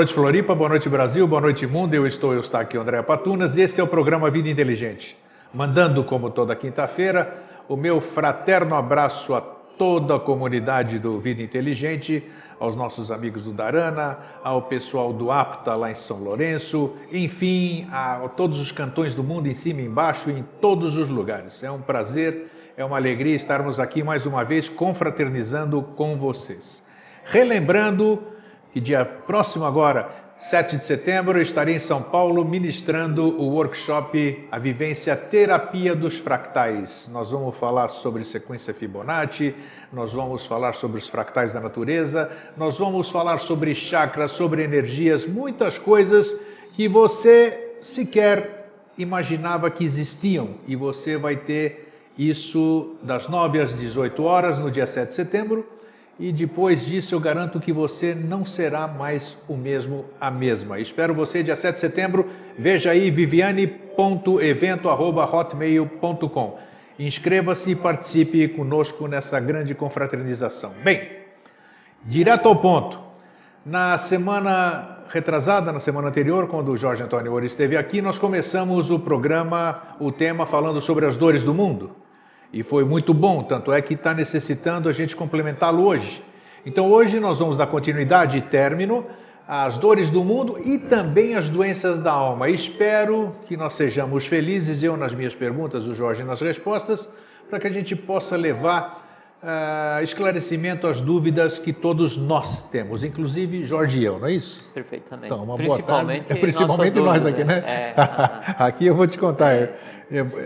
Noite, Floripa. Boa noite, Brasil. Boa noite, mundo. Eu estou, eu estou aqui, André Patunas, e este é o programa Vida Inteligente. Mandando, como toda quinta-feira, o meu fraterno abraço a toda a comunidade do Vida Inteligente, aos nossos amigos do Darana, ao pessoal do APTA lá em São Lourenço, enfim, a todos os cantões do mundo, em cima e embaixo, em todos os lugares. É um prazer, é uma alegria estarmos aqui mais uma vez confraternizando com vocês. Relembrando que dia próximo agora, 7 de setembro, estarei em São Paulo ministrando o workshop A Vivência Terapia dos Fractais. Nós vamos falar sobre sequência Fibonacci, nós vamos falar sobre os fractais da natureza, nós vamos falar sobre chakras, sobre energias, muitas coisas que você sequer imaginava que existiam e você vai ter isso das 9 às 18 horas no dia 7 de setembro e depois disso eu garanto que você não será mais o mesmo, a mesma. Espero você dia 7 de setembro. Veja aí viviane.evento.hotmail.com. Inscreva-se e participe conosco nessa grande confraternização. Bem, direto ao ponto. Na semana retrasada, na semana anterior, quando o Jorge Antônio Ouro esteve aqui, nós começamos o programa, o tema falando sobre as dores do mundo. E foi muito bom, tanto é que está necessitando a gente complementá-lo hoje. Então hoje nós vamos dar continuidade e término às dores do mundo e também às doenças da alma. Espero que nós sejamos felizes, eu nas minhas perguntas, o Jorge nas respostas, para que a gente possa levar uh, esclarecimento às dúvidas que todos nós temos, inclusive Jorge e eu, não é isso? Perfeitamente. Então, uma principalmente boa tarde. É, principalmente nós aqui, né? É, aqui eu vou te contar. É.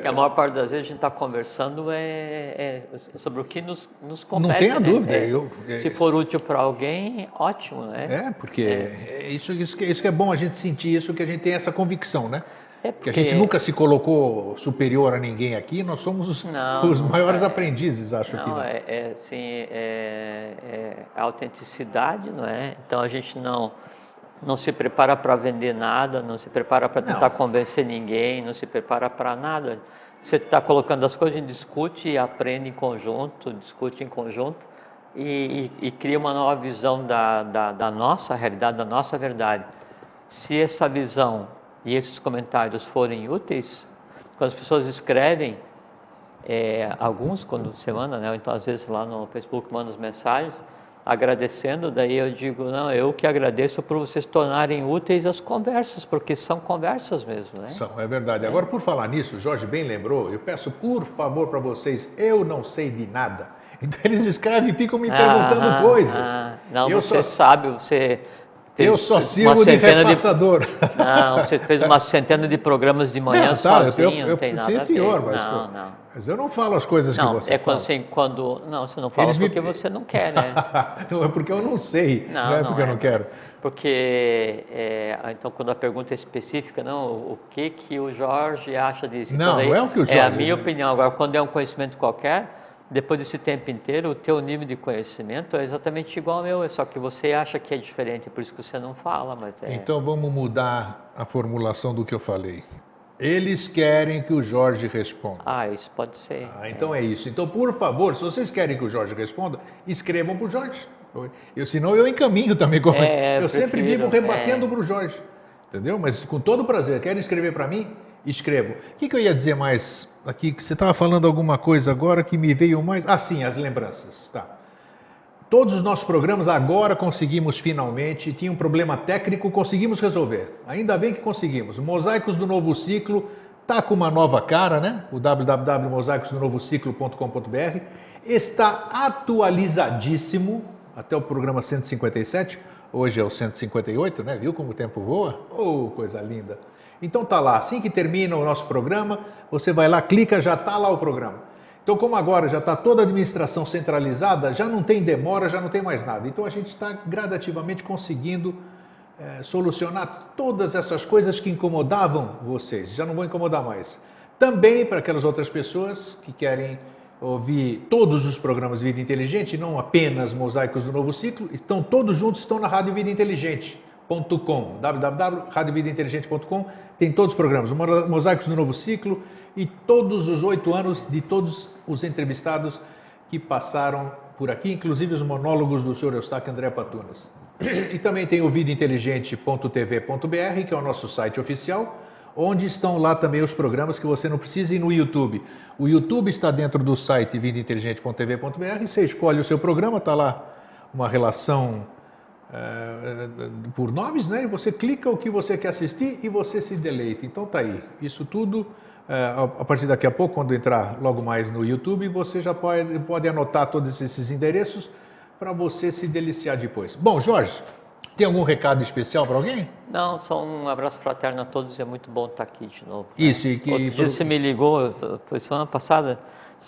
a maior parte das vezes a gente está conversando é, é, sobre o que nos, nos compete. Não tenha né? dúvida. É, eu, se for útil para alguém, ótimo, né? É, porque é. Isso, isso, isso que é bom a gente sentir isso, que a gente tem essa convicção, né? É porque... a gente nunca se colocou superior a ninguém aqui, nós somos os, não, os maiores é, aprendizes, acho não, que. Não, é, é, assim, é, é a autenticidade, não é? Então a gente não, não se prepara para vender nada, não se prepara para tentar não. convencer ninguém, não se prepara para nada. Você está colocando as coisas, gente discute e aprende em conjunto, discute em conjunto e, e, e cria uma nova visão da, da, da nossa realidade, da nossa verdade. Se essa visão e esses comentários forem úteis, quando as pessoas escrevem, é, alguns quando semana, né? Então às vezes lá no Facebook mandam as mensagens agradecendo, daí eu digo não, eu que agradeço por vocês tornarem úteis as conversas, porque são conversas mesmo, né? São, é verdade. É. Agora por falar nisso, Jorge bem lembrou, eu peço por favor para vocês, eu não sei de nada. Então eles escrevem e ficam me perguntando ah, coisas. Ah, não, eu você só... sabe, você eu só sirvo de repassador. De... Não, você fez uma centena de programas de manhã não, tá, sozinho, eu, eu, não tem nada sim, senhor, mas, não, não. Mas eu não falo as coisas não, que você é fala. Assim, quando Não, você não fala Eles porque me... você não quer, né? não, é porque eu não sei, não, não é porque é. eu não quero. Porque, é, então, quando a pergunta é específica, não, o que, que o Jorge acha disso? Não, não é o que o Jorge... É a minha opinião. Agora, quando é um conhecimento qualquer depois desse tempo inteiro, o teu nível de conhecimento é exatamente igual ao meu, só que você acha que é diferente, por isso que você não fala. Mas é... Então vamos mudar a formulação do que eu falei. Eles querem que o Jorge responda. Ah, isso pode ser. Ah, então é. é isso. Então, por favor, se vocês querem que o Jorge responda, escrevam para o Jorge. Eu, senão eu encaminho também. Como... É, eu prefiro, sempre vivo rebatendo é. para o Jorge. Entendeu? Mas com todo prazer. Querem escrever para mim? Escrevo. O que, que eu ia dizer mais aqui? Você estava falando alguma coisa agora que me veio mais. Ah, sim, as lembranças. Tá. Todos os nossos programas agora conseguimos finalmente. Tinha um problema técnico, conseguimos resolver. Ainda bem que conseguimos. Mosaicos do Novo Ciclo está com uma nova cara, né? O www.mosaicosdonovociclo.com.br está atualizadíssimo até o programa 157. Hoje é o 158, né? Viu como o tempo voa? Oh, coisa linda! Então tá lá, assim que termina o nosso programa, você vai lá, clica, já está lá o programa. Então, como agora já está toda a administração centralizada, já não tem demora, já não tem mais nada. Então a gente está gradativamente conseguindo é, solucionar todas essas coisas que incomodavam vocês. Já não vão incomodar mais. Também para aquelas outras pessoas que querem ouvir todos os programas Vida Inteligente, não apenas Mosaicos do Novo Ciclo, estão todos juntos, estão na Rádio Vida Inteligente www.radiovidainteligente.com tem todos os programas, Mosaicos do Novo Ciclo e todos os oito anos de todos os entrevistados que passaram por aqui, inclusive os monólogos do senhor Eustáquio André Patunas. E também tem o vidainteligente.tv.br, que é o nosso site oficial, onde estão lá também os programas que você não precisa ir no YouTube. O YouTube está dentro do site vidainteligente.tv.br, você escolhe o seu programa, está lá uma relação é, por nomes, né? E você clica o que você quer assistir e você se deleita. Então tá aí. Isso tudo a partir daqui a pouco, quando entrar logo mais no YouTube, você já pode, pode anotar todos esses endereços para você se deliciar depois. Bom, Jorge, tem algum recado especial para alguém? Não, só um abraço fraterno a todos. É muito bom estar aqui de novo. Né? Isso, e que. Outro dia você me ligou, foi semana passada.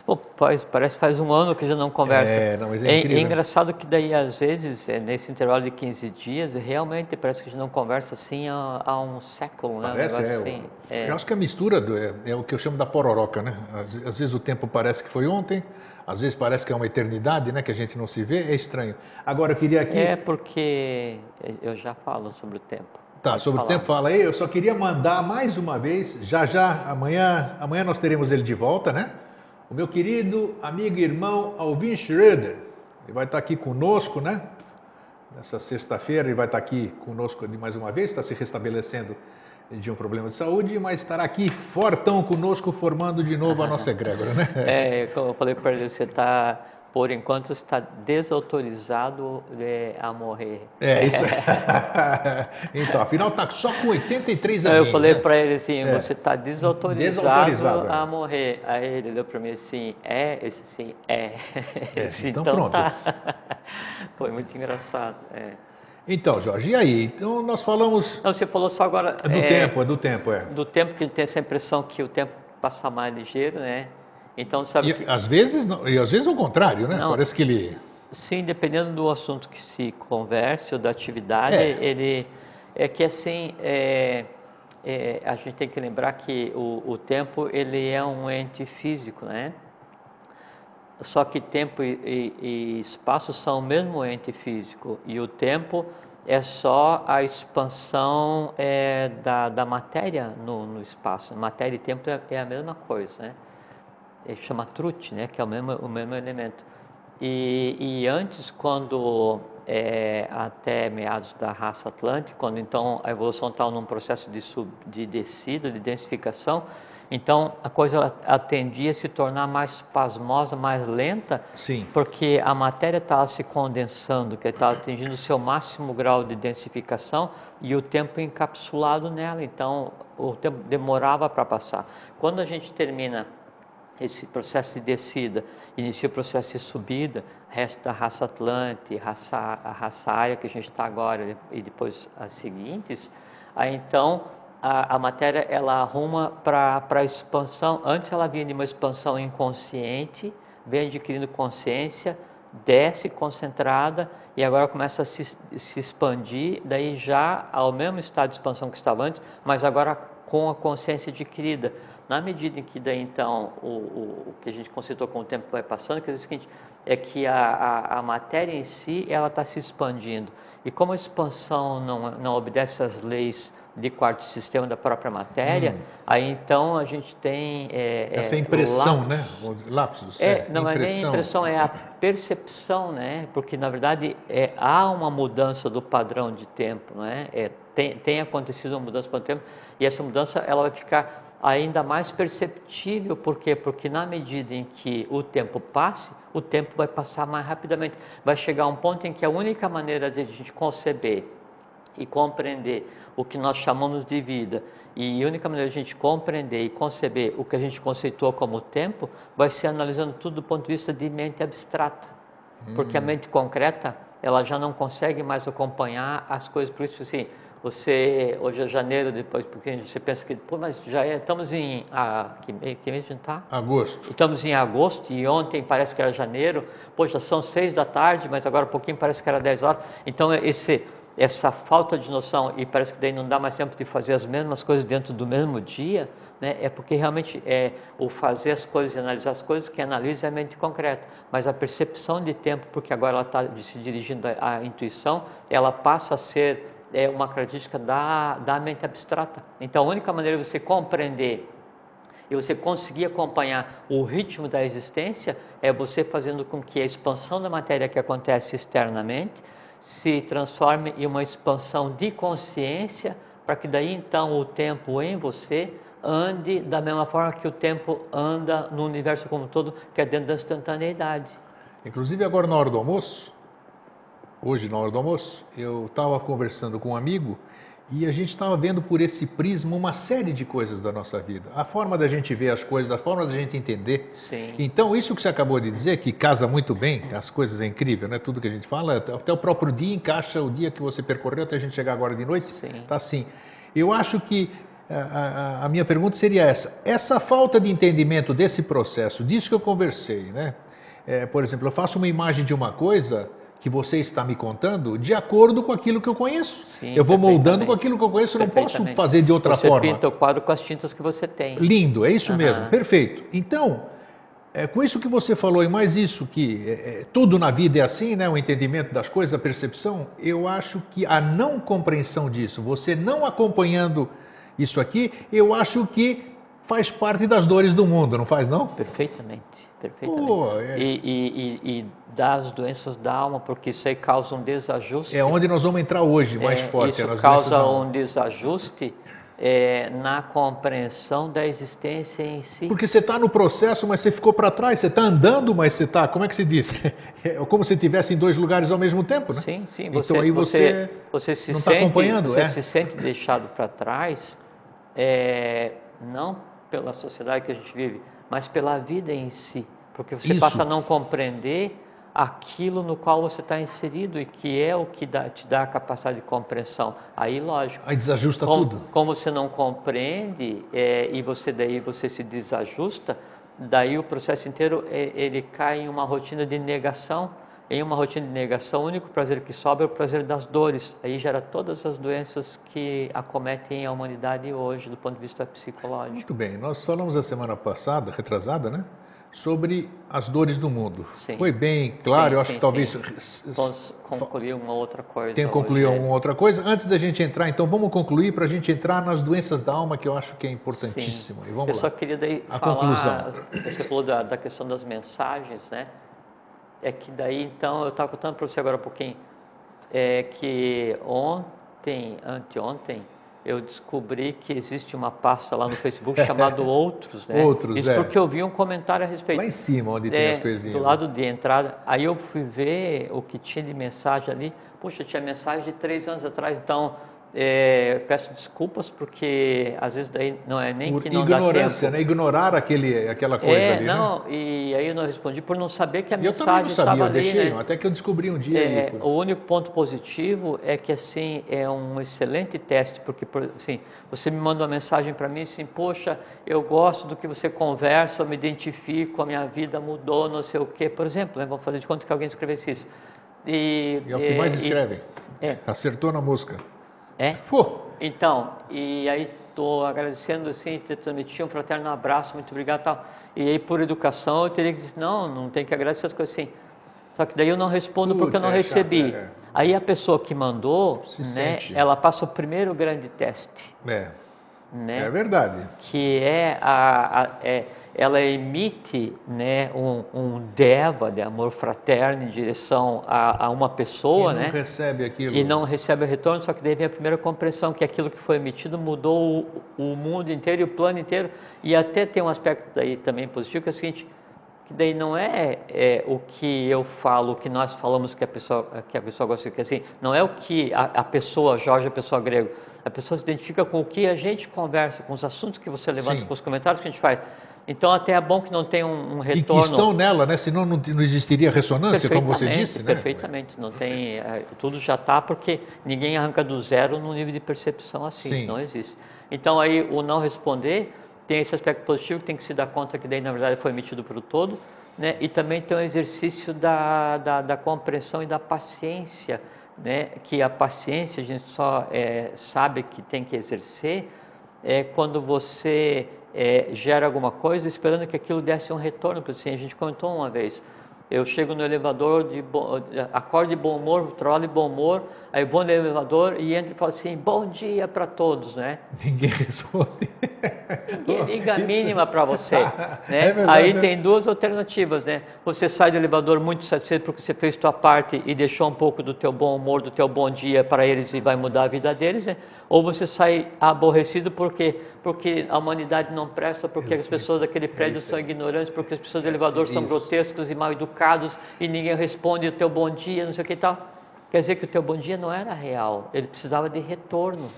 Pô, parece que faz um ano que já não conversa. É, não, mas é, é, é, engraçado que daí, às vezes, é, nesse intervalo de 15 dias, realmente parece que a gente não conversa assim há, há um século, né? Parece, um é, assim, é. Eu acho que a mistura do, é, é, o que eu chamo da pororoca, né? Às, às, vezes o tempo parece que foi ontem, às vezes parece que é uma eternidade, né? Que a gente não se vê, é estranho. Agora, eu queria aqui... É porque eu já falo sobre o tempo. Tá, sobre falar. o tempo fala aí. Eu só queria mandar mais uma vez, já já, amanhã, amanhã nós teremos ele de volta, né? O meu querido amigo e irmão Alvin Schroeder. Ele vai estar aqui conosco, né? Nessa sexta-feira ele vai estar aqui conosco de mais uma vez, está se restabelecendo de um problema de saúde, mas estará aqui fortão conosco, formando de novo a nossa egrégora, né? É, como eu falei para ele, você está por enquanto está desautorizado é, a morrer. É, isso. então, afinal está só com 83 anos. Eu falei né? para ele assim, é. você está desautorizado, desautorizado, a morrer. Aí ele olhou para mim assim, é? Eu disse assim, é. é então, então pronto. Tá. Foi muito engraçado. É. Então, Jorge, e aí? Então nós falamos. Não, você falou só agora. É do é, tempo, é do tempo, é. Do tempo que gente tem essa impressão que o tempo passa mais ligeiro, né? Então, sabe e, que... às vezes, não, e às vezes o contrário, né? Não, Parece que ele... Sim, dependendo do assunto que se converse ou da atividade, é. ele... É que assim, é, é, a gente tem que lembrar que o, o, tempo, ele é um ente físico, né? Só que tempo e, e, e espaço são o mesmo ente físico. E o tempo é só a expansão é, da, da matéria no, no espaço. Matéria e tempo é, é a mesma coisa, né? Ele chama trute, né, que é o mesmo, o mesmo elemento. E, e antes, quando é, até meados da raça atlântica, quando então a evolução estava num processo de, sub, de descida, de densificação, então a coisa atendia a se tornar mais pasmosa, mais lenta, Sim. porque a matéria estava se condensando, que estava atingindo o seu máximo grau de densificação e o tempo encapsulado nela, então o tempo demorava para passar. Quando a gente termina esse processo de descida, inicia o processo de subida, resto da raça Atlante, raça, a raça área que a gente está agora e depois as seguintes, aí então a, a matéria ela arruma para a expansão, antes ela vinha de uma expansão inconsciente, vem adquirindo consciência, desce concentrada e agora começa a se, se expandir, daí já ao mesmo estado de expansão que estava antes, mas agora com a consciência adquirida. Na medida em que daí então o, o, o que a gente conceitou com o tempo vai passando, quer dizer o seguinte, é que a, a, a matéria em si ela está se expandindo. E como a expansão não, não obedece às leis de quarto sistema da própria matéria, hum. aí então a gente tem é, essa é, impressão, lapsos. né? Lapsos. É, é não impressão. é nem a impressão, é a percepção, né? Porque na verdade é, há uma mudança do padrão de tempo, não é? é tem, tem acontecido uma mudança do tempo e essa mudança ela vai ficar ainda mais perceptível, por quê? Porque na medida em que o tempo passe, o tempo vai passar mais rapidamente. Vai chegar um ponto em que a única maneira de a gente conceber e compreender o que nós chamamos de vida e a única maneira de a gente compreender e conceber o que a gente conceitua como tempo vai ser analisando tudo do ponto de vista de mente abstrata. Hum. Porque a hum. mente concreta, ela já não consegue mais acompanhar as coisas, por isso assim, você, hoje é janeiro, depois porque você pensa que, pô, mas já é, estamos em, ah, que, que mês a gente está? Agosto. Estamos em agosto e ontem parece que era janeiro, poxa, são seis da tarde, mas agora um pouquinho parece que era dez horas. Então, esse, essa falta de noção, e parece que daí não dá mais tempo de fazer as mesmas coisas dentro do mesmo dia, né, é porque realmente é o fazer as coisas e analisar as coisas que analisa é a mente concreta, mas a percepção de tempo, porque agora ela está se dirigindo à intuição, ela passa a ser é uma característica da, da mente abstrata. Então, a única maneira de você compreender e você conseguir acompanhar o ritmo da existência é você fazendo com que a expansão da matéria que acontece externamente se transforme em uma expansão de consciência, para que daí então o tempo em você ande da mesma forma que o tempo anda no universo como um todo, que é dentro da instantaneidade. Inclusive agora na hora do almoço, hoje na hora do almoço, eu estava conversando com um amigo e a gente estava vendo por esse prisma uma série de coisas da nossa vida. A forma da gente ver as coisas, a forma da gente entender. Sim. Então, isso que você acabou de dizer, que casa muito bem, as coisas é incrível, né? Tudo que a gente fala, até o próprio dia encaixa o dia que você percorreu até a gente chegar agora de noite. Sim. Tá assim. Eu acho que a, a, a minha pergunta seria essa: essa falta de entendimento desse processo, disso que eu conversei, né? É, por exemplo, eu faço uma imagem de uma coisa que você está me contando de acordo com aquilo que eu conheço. Sim, eu vou moldando com aquilo que eu conheço, eu não posso fazer de outra você forma. pinta o quadro com as tintas que você tem. Lindo, é isso Aham. mesmo, perfeito. Então, é, com isso que você falou e mais isso que é, é, tudo na vida é assim, né? O entendimento das coisas, a percepção. Eu acho que a não compreensão disso, você não acompanhando isso aqui, eu acho que faz parte das dores do mundo, não faz não? Perfeitamente, perfeitamente. Pô, é- e, e, e, e das doenças da alma, porque isso aí causa um desajuste. É onde nós vamos entrar hoje mais É, forte. é Isso da causa um desajuste é, na compreensão da existência em si. Porque você está no processo, mas você ficou para trás. Você está andando, mas você está. Como é que se diz? É como se estivesse em dois lugares ao mesmo tempo, né? Sim, sim. Então Você, aí você, você se não tá sente, acompanhando, você é. se sente deixado para trás, é, não pela sociedade que a gente vive, mas pela vida em si, porque você Isso. passa a não compreender aquilo no qual você está inserido e que é o que dá- te dá a capacidade de compreensão. Aí, lógico. Aí desajusta como, tudo. como você não compreende é, e você daí você se desajusta, daí o processo inteiro é, ele cai em uma rotina de negação. Em uma rotina de negação, o único prazer que sobra é o prazer das dores. Aí gera todas as doenças que acometem a humanidade hoje, do ponto de vista psicológico. Muito bem. Nós falamos a semana passada, retrasada, né? Sobre as dores do mundo. Sim. Foi bem claro. Sim, eu acho sim, que talvez concluir uma outra coisa. tenha hoje. concluído alguma outra coisa. Antes da gente entrar, então vamos concluir para a gente entrar nas doenças da alma, que eu acho que é importantíssimo. E Eu vamos só lá. queria daí A falar, conclusão. você falou da, da questão das mensagens, né? É que daí, então, eu estava contando para você agora um pouquinho, é que ontem, anteontem, eu descobri que existe uma pasta lá no Facebook chamada Outros, né? Outros, Isso é. porque eu vi um comentário a respeito. Lá em cima, onde tem É, as coisinhas. do lado de entrada. Aí eu fui ver o que tinha de mensagem ali. Puxa, tinha mensagem de três anos atrás. Então, é, peço desculpas porque às vezes daí não é nem Por que não dá ignorância, né? Ignorar aquele, aquela coisa é, ali, né? não, e aí eu não respondi por não saber que a eu também mensagem não sabia, estava eu ali, deixei, né? até que eu descobri um dia. É, ali, o único ponto positivo é que assim é um excelente teste, porque por- assim, você me manda uma mensagem para mim assim, poxa, eu gosto do que você conversa, eu me identifico, a minha vida mudou, não sei o quê, por exemplo, né? vamos fazer de conta que alguém escrevesse isso. E, E é o que mais e- escrevem. é. Acertou na música. É? Pô, Então, e aí estou agradecendo assim, te transmitir um fraterno abraço, muito obrigado e tal. E aí por educação eu teria que dizer, não, não tem que agradecer as coisas assim. Só que daí eu não respondo porque eu não é chato, recebi. é. Aí a pessoa que mandou, Se né, sente. ela passa o primeiro grande teste, é, né? é verdade. que é a, a- é, ela emite né, um, um deva de amor fraterno em direção a, a uma pessoa, e não né? recebe aquilo. e não recebe o retorno, só que daí vem a primeira compreensão que aquilo que foi emitido mudou o, o mundo inteiro e o plano inteiro. E até tem um aspecto daí também positivo, que é o seguinte, que daí não é, é, o que eu falo, o que nós falamos que a pessoa, que a pessoa gosta, que assim, não é o que a, a pessoa, Jorge, a pessoa grego, a pessoa se identifica com o que a gente conversa, com os assuntos que você levanta, Sim. com os comentários que a gente faz. Então até é bom que não tenha um, um E que retorno. estão nela, né? Senão não, não existiria ressonância, como você disse, né? Perfeitamente, não tem, é, tudo já está porque ninguém arranca do zero no nível de percepção assim, Sim. não existe. Então aí o não responder tem esse aspecto positivo que tem que se dar conta que daí na verdade foi emitido para o todo, né? E também tem o exercício da, da, da compreensão e da paciência, né? Que a paciência a gente só é, sabe que tem que exercer é quando você é, gera alguma coisa esperando que aquilo desse um retorno para você. A gente comentou uma vez. Eu chego no elevador, de bo... acordo de bom humor, trabalho de bom humor, aí vou no elevador e entro e falo assim, bom dia para todos, né? Ninguém responde. Ninguém liga a mínima para você. Né? É verdade, Aí né? tem duas alternativas, né? Você sai do elevador muito satisfeito porque você fez sua parte e deixou um pouco do teu bom humor, do teu bom dia para eles e vai mudar a vida deles, né? Ou você sai aborrecido porque porque a humanidade não presta, porque as pessoas daquele prédio são ignorantes, porque as pessoas do elevador são grotescos e mal educados e ninguém responde o teu bom dia, não sei o que e tal. Quer dizer que o teu bom dia não era real, ele precisava de retorno.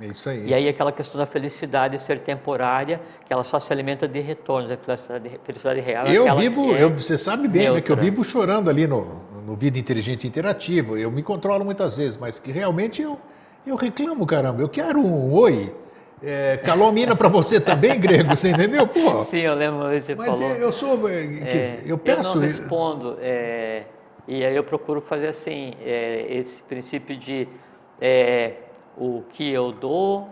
É isso aí. E aí aquela questão da felicidade ser temporária, que ela só se alimenta de retornos, a felicidade, felicidade real. É eu vivo, é eu, você sabe bem, né, que eu vivo chorando ali no, no Vida Inteligente Interativo, eu me controlo muitas vezes, mas que realmente eu, eu reclamo, caramba, eu quero um oi. É, calomina para você também, Grego, você entendeu? Pô, Sim, eu lembro que você mas falou. eu sou, é, eu peço... Eu não respondo, é, e aí eu procuro fazer assim, é, esse princípio de é, o que eu dou,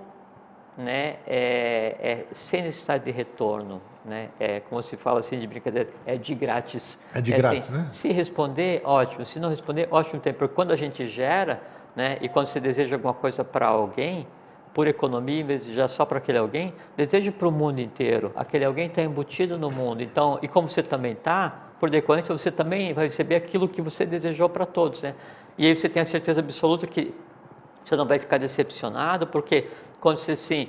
né, é, é, sem necessidade de retorno, né? É como se fala assim de brincadeira, é de grátis. É de é grátis, assim, né? Se responder, ótimo. Se não responder, ótimo tempo. Porque quando a gente gera, né, e quando você deseja alguma coisa para alguém, por economia, em vez de já só para aquele alguém, deseja para o mundo inteiro. Aquele alguém está embutido no mundo. Então, e como você também está, por decorrência, você também vai receber aquilo que você desejou para todos, né? E aí você tem a certeza absoluta que você não vai ficar decepcionado, porque quando você assim,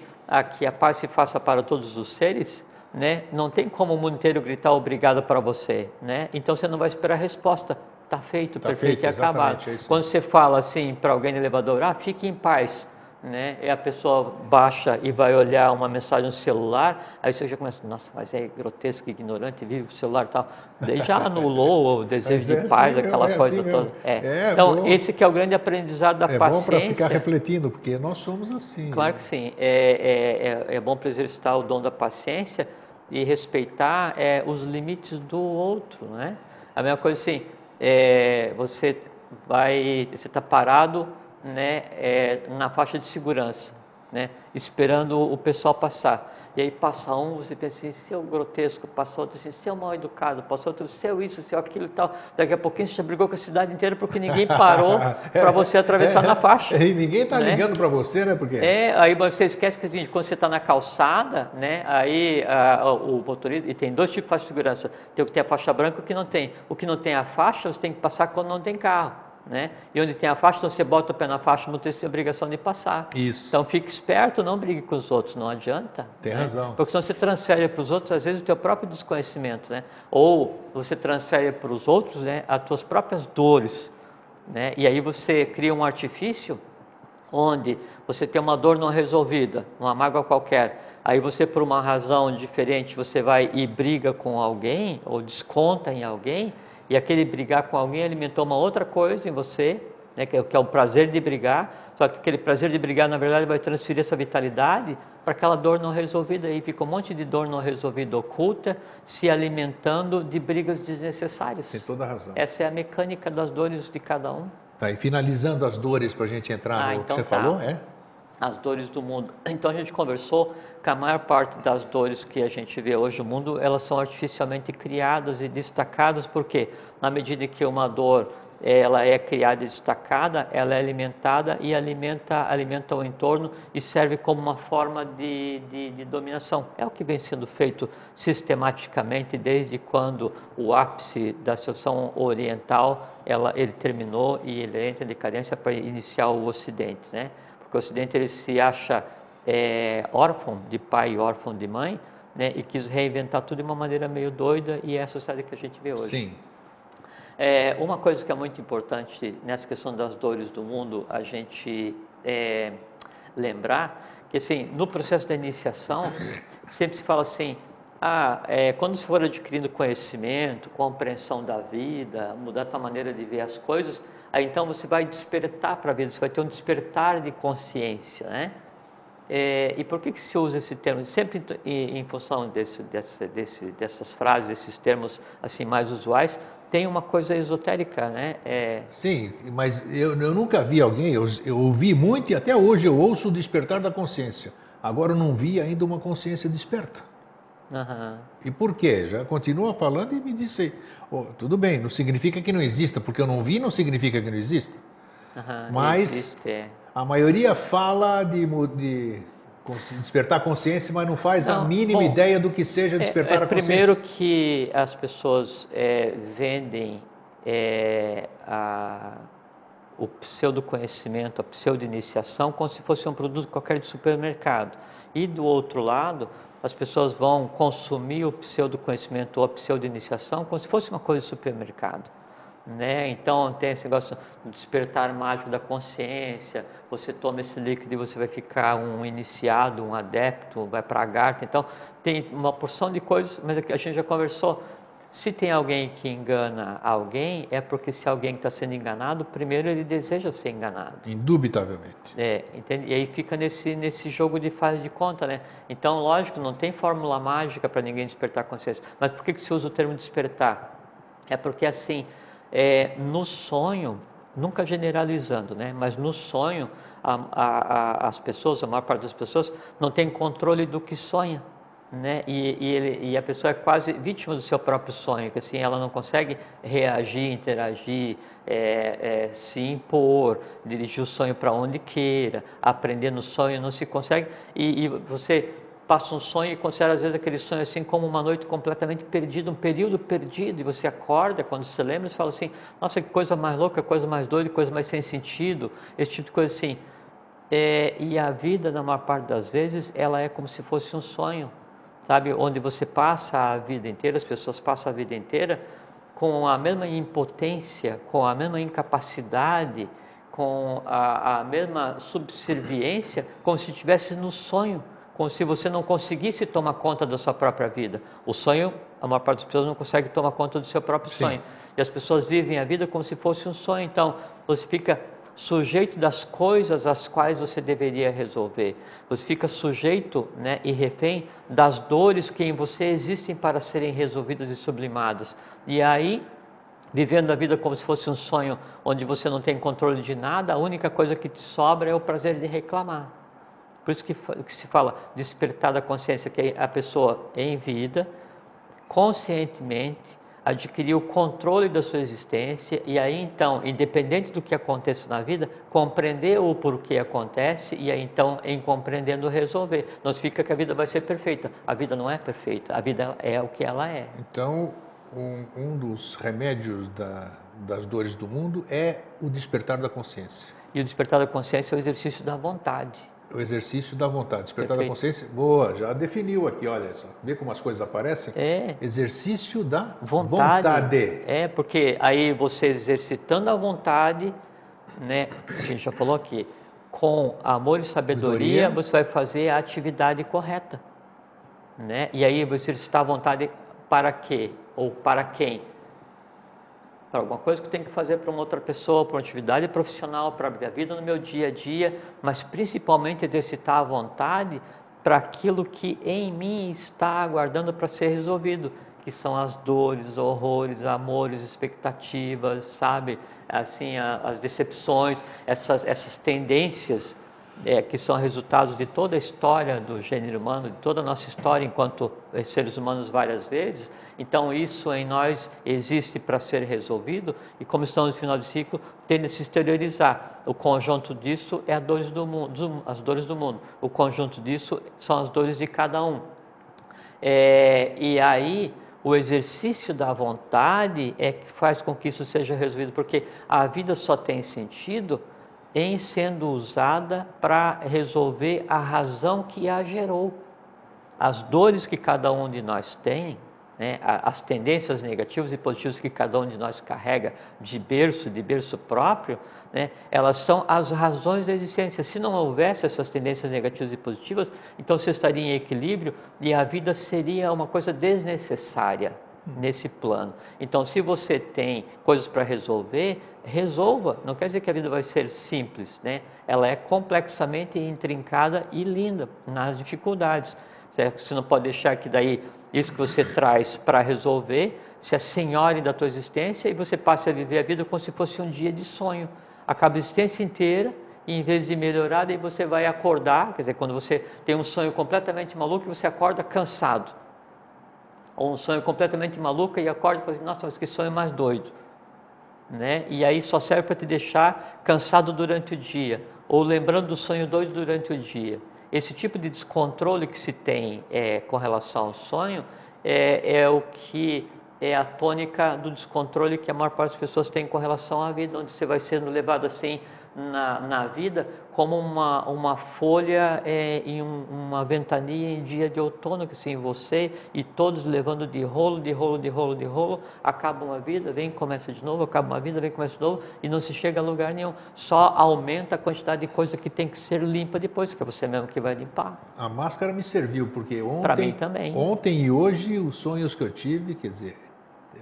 que a paz se faça para todos os seres, né? Não tem como o mundo inteiro gritar obrigado para você, né? Então você não vai esperar a resposta. Está feito, tá perfeito feito, e acabado. É quando você fala assim para alguém no elevador, ah, fique em paz né? E a pessoa baixa e vai olhar uma mensagem no celular, aí você já começa, nossa, mas é grotesco, ignorante, vive com o celular e tal. Daí já anulou o desejo é de paz, assim, aquela é coisa assim toda. É. é. então, bom. esse que é o grande aprendizado da é paciência. É bom para ficar refletindo, porque nós somos assim. Claro né? que sim. É, é, é, bom para exercitar o dom da paciência e respeitar é, os limites do outro, né? A mesma coisa assim, é, você vai, você está parado né, é, na faixa de segurança, né, esperando o pessoal passar. E aí passa um, você pensa assim, seu grotesco, passou outro assim, seu mal educado, passou outro, seu isso, seu aquilo e tal. Daqui a pouquinho você já brigou com a cidade inteira porque ninguém parou para você atravessar é, na faixa. E ninguém está né? ligando para você, né? Porque... É, aí você esquece que quando você está na calçada, né? Aí a, o motorista, e tem dois tipos de faixa de segurança, tem o que tem a faixa branca e o que não tem. O que não tem a faixa, você tem que passar quando não tem carro. Né? E onde tem a faixa, então você bota o pé na faixa, não tem a obrigação de passar. Isso. Então fique esperto, não brigue com os outros, não adianta. Tem né? razão. Porque senão você transfere para os outros, às vezes, o teu próprio desconhecimento, né? Ou você transfere para os outros, né, as tuas próprias dores, né? E aí você cria um artifício onde você tem uma dor não resolvida, uma mágoa qualquer. Aí você, por uma razão diferente, você vai e briga com alguém, ou desconta em alguém, e aquele brigar com alguém alimentou uma outra coisa em você, né, que, é, que é o prazer de brigar, só que aquele prazer de brigar, na verdade, vai transferir essa vitalidade para aquela dor não resolvida, e fica um monte de dor não resolvida oculta, se alimentando de brigas desnecessárias. Tem toda razão. Essa é a mecânica das dores de cada um. Tá, e finalizando as dores para a gente entrar ah, no então que você tá. falou, é? As dores do mundo. Então a gente conversou que a maior parte das dores que a gente vê hoje no mundo, elas são artificialmente criadas e destacadas, porque na medida que uma dor ela é criada e destacada, ela é alimentada e alimenta, alimenta o entorno e serve como uma forma de, de, de, dominação. É o que vem sendo feito sistematicamente desde quando o ápice da situação oriental ela, ele terminou e ele entra em decadência para iniciar o Ocidente, né? Porque o Ocidente ele se acha é, órfão de pai e órfão de mãe, né, e quis reinventar tudo de uma maneira meio doida, e é a sociedade que a gente vê hoje. Sim. É, uma coisa que é muito importante nessa questão das dores do mundo, a gente é, lembrar que, assim, no processo da iniciação, sempre se fala assim, ah, é, quando você for adquirindo conhecimento, compreensão da vida, mudar a tua maneira de ver as coisas, aí então você vai despertar para a vida, você vai ter um despertar de consciência, né? É, e por que, que se usa esse termo? Sempre em, em função desse, desse, desse, dessas frases, desses termos assim mais usuais, tem uma coisa esotérica, né? É... Sim, mas eu, eu nunca vi alguém, eu, eu ouvi muito e até hoje eu ouço o despertar da consciência. Agora eu não vi ainda uma consciência desperta. Uhum. E por quê? Já continua falando e me disse, oh, tudo bem, não significa que não exista, porque eu não vi não significa que não exista. Uhum, mas existe, é. A maioria fala de, de despertar a consciência, mas não faz não, a mínima bom, ideia do que seja é, despertar é, é, a consciência. Primeiro que as pessoas é, vendem é, a, o pseudo-conhecimento, a pseudo-iniciação, como se fosse um produto qualquer de supermercado. E do outro lado, as pessoas vão consumir o pseudo-conhecimento ou a pseudo-iniciação como se fosse uma coisa de supermercado. Né? Então tem esse negócio do despertar mágico da consciência, você toma esse líquido e você vai ficar um iniciado, um adepto, vai para a garta. Então tem uma porção de coisas, mas a gente já conversou. Se tem alguém que engana alguém, é porque se alguém está sendo enganado, primeiro ele deseja ser enganado. Indubitavelmente. É, entende? E aí fica nesse, nesse jogo de fase de conta, né? Então, lógico, não tem fórmula mágica para ninguém despertar consciência. Mas por que, que se usa o termo despertar? É porque assim, é, no sonho, nunca generalizando, né? mas no sonho, a, a, a, as pessoas, a maior parte das pessoas, não tem controle do que sonha. Né? E, e, ele, e, a pessoa é quase vítima do seu próprio sonho, que assim ela não consegue reagir, interagir, é, é, se impor, dirigir o sonho para onde queira, aprender no sonho, não se consegue. E, e você passa um sonho e considera às vezes aquele sonho assim como uma noite completamente perdida, um período perdido, e você acorda, quando se lembra, você fala assim, nossa, que coisa mais louca, coisa mais doida, coisa mais sem sentido, esse tipo de coisa assim. É, e a vida, na maior parte das vezes, ela é como se fosse um sonho, sabe? Onde você passa a vida inteira, as pessoas passam a vida inteira com a mesma impotência, com a mesma incapacidade, com a, a mesma subserviência, como se estivesse no sonho como se você não conseguisse tomar conta da sua própria vida. O sonho, a maior parte das pessoas não consegue tomar conta do seu próprio Sim. sonho. E as pessoas vivem a vida como se fosse um sonho. Então, você fica sujeito das coisas às quais você deveria resolver. Você fica sujeito né, e refém das dores que em você existem para serem resolvidas e sublimadas. E aí, vivendo a vida como se fosse um sonho onde você não tem controle de nada, a única coisa que te sobra é o prazer de reclamar. Por isso que, que se fala despertar da consciência, que a pessoa em vida, conscientemente, adquirir o controle da sua existência e aí então, independente do que aconteça na vida, compreender o porquê acontece e aí então, em compreendendo, resolver. Não significa que a vida vai ser perfeita. A vida não é perfeita, a vida é o que ela é. Então, um, um dos remédios da, das dores do mundo é o despertar da consciência. E o despertar da consciência é o exercício da vontade o exercício da vontade, despertar Perfeito. da consciência. Boa, já definiu aqui, olha só. Vê como as coisas aparecem? É. Exercício da vontade. vontade. É, porque aí você exercitando a vontade, né? A gente já falou aqui, com amor e sabedoria, sabedoria. você vai fazer a atividade correta. Né? E aí você está à vontade para quê? Ou para quem? Para alguma coisa que eu tenho que fazer para uma outra pessoa, para uma atividade profissional, para a vida no meu dia a dia, mas principalmente exercitar a vontade para aquilo que em mim está aguardando para ser resolvido, que são as dores, horrores, amores, expectativas, sabe? Assim, as decepções, essas, essas tendências é, que são resultados de toda a história do gênero humano, de toda a nossa história enquanto seres humanos várias vezes. Então isso em nós existe para ser resolvido e como estamos no final de ciclo, tende a se exteriorizar. O conjunto disso é dores do mundo, as dores do mundo. O conjunto disso são as dores de cada um. É, e aí o exercício da vontade é que faz com que isso seja resolvido, porque a vida só tem sentido em sendo usada para resolver a razão que a gerou. As dores que cada um de nós tem, né, as tendências negativas e positivas que cada um de nós carrega de berço, de berço próprio, né, elas são as razões da existência. Se não houvesse essas tendências negativas e positivas, então você estaria em equilíbrio e a vida seria uma coisa desnecessária nesse plano. Então, se você tem coisas para resolver, resolva. Não quer dizer que a vida vai ser simples, né? Ela é complexamente intrincada e linda nas dificuldades. Certo? Você não pode deixar que daí isso que você traz para resolver se assenhore da tua existência e você passe a viver a vida como se fosse um dia de sonho. Acaba a existência inteira e em vez de melhorar, daí você vai acordar, quer dizer, quando você tem um sonho completamente maluco, você acorda cansado ou um sonho completamente maluco e acorda e fala assim, nossa, mas que sonho mais doido. Né? E aí só serve para te deixar cansado durante o dia, ou lembrando do sonho doido durante o dia. esse tipo de descontrole que se tem é, com relação ao sonho é, é o que é a tônica do descontrole que a maior parte das pessoas tem com relação à vida, onde você vai sendo levado assim na, na vida como uma, uma folha é, em um, uma ventania em dia de outono, que assim, você e todos levando de rolo, de rolo, de rolo, de rolo, acaba uma vida, vem começa de novo, acaba uma vida, vem começa de novo, e não se chega a lugar nenhum. Só aumenta a quantidade de coisa que tem que ser limpa depois, que é você mesmo que vai limpar. A máscara me serviu, porque ontem, ontem e hoje os sonhos que eu tive, quer dizer,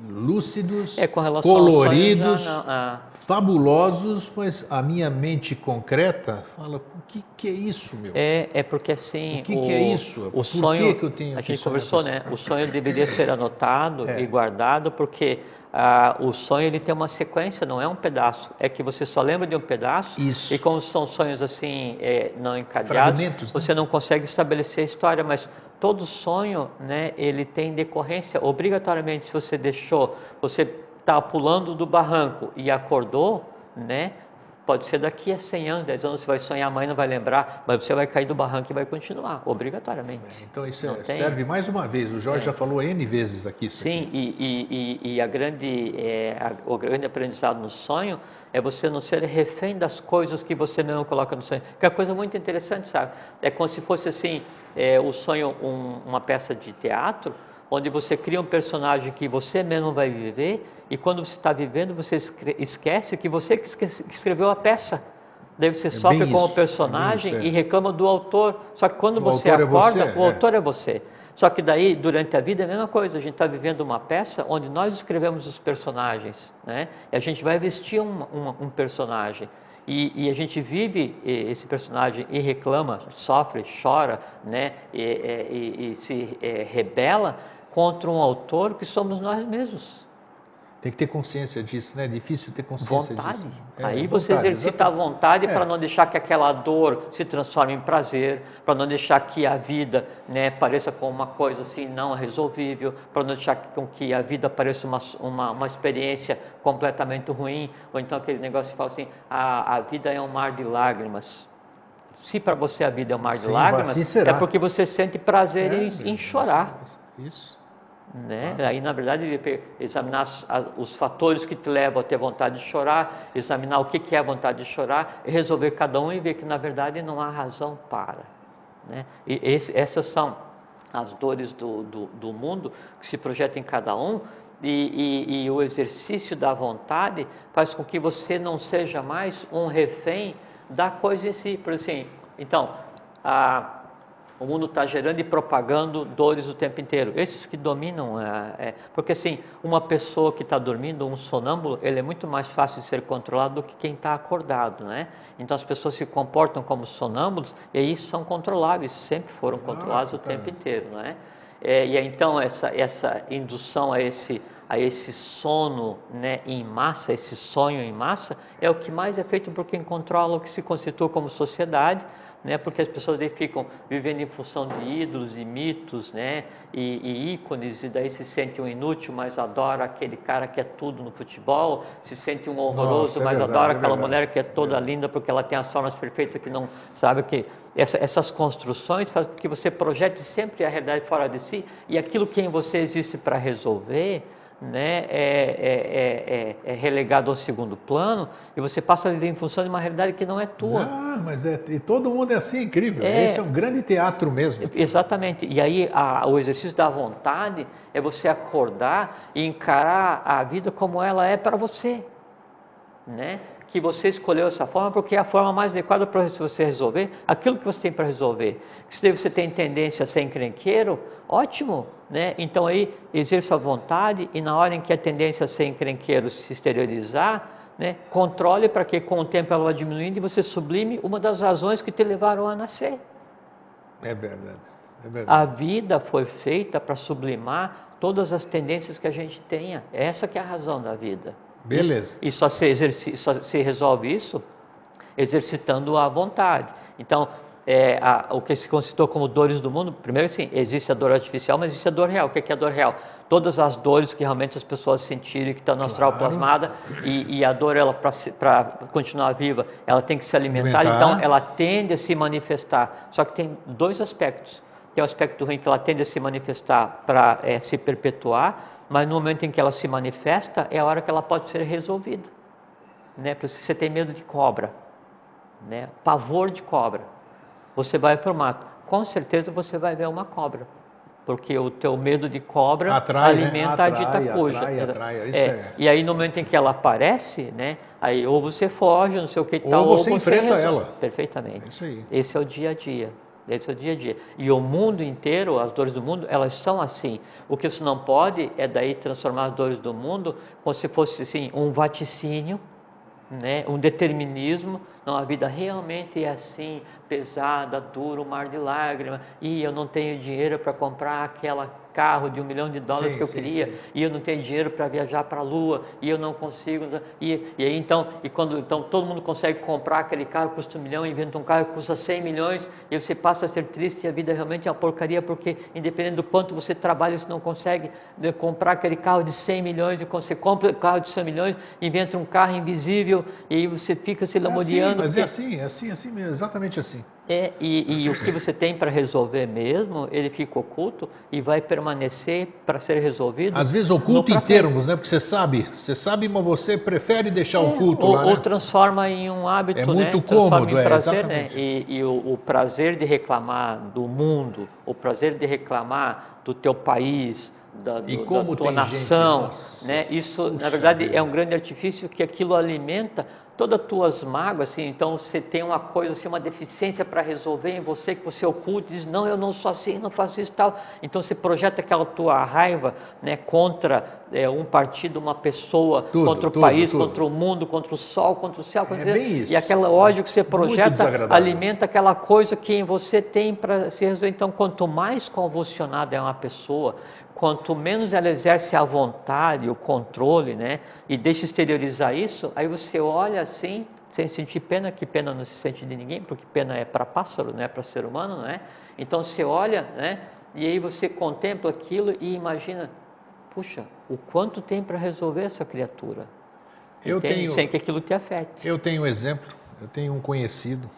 lúcidos, é, coloridos, ah. fabulosos, mas a minha mente concreta fala: o que, que é isso, meu? É, é porque assim. O que, o, que é isso? O Por sonho. Que, que eu tenho a gente conversou, né? O sonho deveria ser anotado é. e guardado, porque ah, o sonho ele tem uma sequência, não é um pedaço. É que você só lembra de um pedaço. Isso. E como são sonhos assim é, não encadeados, né? você não consegue estabelecer a história, mas todo sonho, né, ele tem decorrência. Obrigatoriamente, se você deixou, você está pulando do barranco e acordou, né, pode ser daqui a 100 anos, 10 anos, você vai sonhar, a mãe não vai lembrar, mas você vai cair do barranco e vai continuar, obrigatoriamente. Então isso é, serve mais uma vez, o Jorge é. já falou N vezes aqui. Sim, aqui. E, e, e, a grande, é, a, o grande aprendizado no sonho é você não ser refém das coisas que você mesmo coloca no sonho. Que é uma coisa muito interessante, sabe? É como se fosse assim, é, o sonho um, uma peça de teatro, onde você cria um personagem que você mesmo vai viver e quando você está vivendo você esquece que você que escreveu a peça. Daí você é sofre com o personagem é e reclama do autor. Só que quando o você é acorda, é você, o autor é você. Só que daí, durante a vida, é a mesma coisa. A gente está vivendo uma peça onde nós escrevemos os personagens, né? E a gente vai vestir um, um, um personagem. E, e, a gente vive esse personagem e reclama, sofre, chora, né? E, e, e se é, rebela contra um autor que somos nós mesmos. Tem que ter consciência disso, né? É difícil ter consciência vontade. disso. É, Aí você vontade, exercita exatamente. a vontade é. para não deixar que aquela dor se transforme em prazer, para não deixar que a vida né, pareça como uma coisa assim não resolvível, para não deixar com que a vida pareça uma, uma, uma experiência completamente ruim, ou então aquele negócio que fala assim, a, a vida é um mar de lágrimas. Se para você a vida é um mar Sim, de lágrimas, assim é porque você sente prazer é, em, em chorar. Isso. Né? Ah. Aí, na verdade, examinar os fatores que te levam a ter vontade de chorar, examinar o que, que é a vontade de chorar, resolver cada um e ver que, na verdade, não há razão para. Né? E esse, essas são as dores do, do, do, mundo que se projetam em cada um, e, e, e o exercício da vontade faz com que você não seja mais um refém da coisa em si. Por assim, então, a o mundo está gerando e propagando dores o tempo inteiro. Esses que dominam, é, é, porque assim, uma pessoa que está dormindo, um sonâmbulo, ele é muito mais fácil de ser controlado do que quem está acordado, né? Então as pessoas se comportam como sonâmbulos e aí são controláveis, sempre foram controlados ah, o tempo inteiro, né? É, e então essa, essa indução a esse a esse sono né, em massa, esse sonho em massa, é o que mais é feito por quem controla o que se constitui como sociedade, né? porque as pessoas ficam vivendo em função de ídolos e mitos né? E, e, ícones, e daí se sente um inútil, mas adora aquele cara que é tudo no futebol, se sente um horroroso, Nossa, é mas verdade, adora é aquela mulher que é toda é. linda porque ela tem as formas perfeitas que não sabe que essa, essas construções fazem com que você projete sempre a realidade fora de si e aquilo que em você existe para resolver né, é, é, é, é, relegado ao segundo plano e você passa a viver em função de uma realidade que não é tua. Ah, mas é, e todo mundo é assim, incrível. É, Esse é um grande teatro mesmo. Exatamente. E aí a, o exercício da vontade é você acordar e encarar a vida como ela é para você, né? que você escolheu essa forma porque é a forma mais adequada para você resolver aquilo que você tem para resolver. Se você tem tendência a ser encrenqueiro, ótimo, né? Então aí exerça a vontade e na hora em que a tendência a ser encrenqueiro se exteriorizar, né? controle para que com o tempo ela vá diminuindo e você sublime uma das razões que te levaram a nascer. É verdade. É verdade. A vida foi feita para sublimar todas as tendências que a gente tenha. Essa que é a razão da vida. Beleza. E, e só, se exerci, só se resolve isso exercitando a vontade. Então, é, a, o que se considerou como dores do mundo, primeiro sim, existe a dor artificial, mas existe a dor real. O que é, a dor real? Todas as dores que realmente as pessoas sentirem que está no astral claro. plasmada e, e, a dor ela para continuar viva, ela tem que se alimentar, alimentar, então ela tende a se manifestar. Só que tem dois aspectos. Tem o aspecto ruim que ela tende a se manifestar para é, se perpetuar, mas no momento em que ela se manifesta é a hora que ela pode ser resolvida. Né? Por isso você tem medo de cobra, né? pavor de cobra você vai para o mato. Com certeza você vai ver uma cobra, porque o teu medo de cobra atrai, né? alimenta né? atrai, a dita cuja. Atrai, atrai, é. é. E aí no momento em que ela aparece, né, aí ou você foge, não sei o que ou tal, você ou você enfrenta ela. Perfeitamente. É isso aí. Esse é o dia a dia. Esse é o dia a dia. E o mundo inteiro, as dores do mundo, elas são assim. O que você não pode é daí transformar as dores do mundo como se fosse assim, um vaticínio, né, um determinismo. Não, a vida realmente é assim, pesada, dura, um mar de lágrimas, e eu não tenho dinheiro para comprar aquela carro de um milhão de dólares sim, que eu sim, queria, sim. e eu não tenho dinheiro para viajar para a Lua, e eu não consigo. E, e aí então, e quando então todo mundo consegue comprar aquele carro que custa um milhão, inventa um carro que custa 100 milhões, e você passa a ser triste e a vida realmente é uma porcaria, porque independente do quanto você trabalha, você não consegue né, comprar aquele carro de 100 milhões, e quando você compra o carro de 100 milhões, inventa um carro invisível, e aí você fica se lamoreando. É assim, mas é porque... é assim, é assim, é assim mesmo, exatamente assim. É, e, e o que você tem para resolver mesmo, ele fica oculto e vai permanecer para ser resolvido. Às vezes oculto em termos, né? Porque você sabe, você sabe, mas você prefere deixar é, oculto ou, lá, né? ou transforma em um hábito, é né? muito cômodo, em é, prazer, é, né? E, e o, o, prazer de reclamar do mundo, o prazer de reclamar do teu país, da, do, da tua nação, gente, né? Isso, na verdade, Deus. é um grande artifício que aquilo alimenta todas as tuas mágoas, assim, então você tem uma coisa, assim, uma deficiência para resolver em você, que você oculta e diz, não, eu não sou assim, não faço isso e tal. Então você projeta aquela tua raiva né, contra é, um partido, uma pessoa, tudo, contra o tudo, país, tudo. contra o mundo, contra o sol, contra o céu. Contra é dizer, e aquela ódio que você projeta alimenta aquela coisa que você tem para se resolver. Então, quanto mais convulsionada é uma pessoa, quanto menos ela exerce a vontade, o controle, né, e deixa exteriorizar isso, aí você olha assim, sem sentir pena, que pena não se sente de ninguém, porque pena é para pássaro, não é para ser humano, não é? Então você olha, né, e aí você contempla aquilo e imagina, puxa, o quanto tem para resolver essa criatura? Eu tenho, sem que aquilo te afete. Eu tenho um exemplo, eu tenho um conhecido,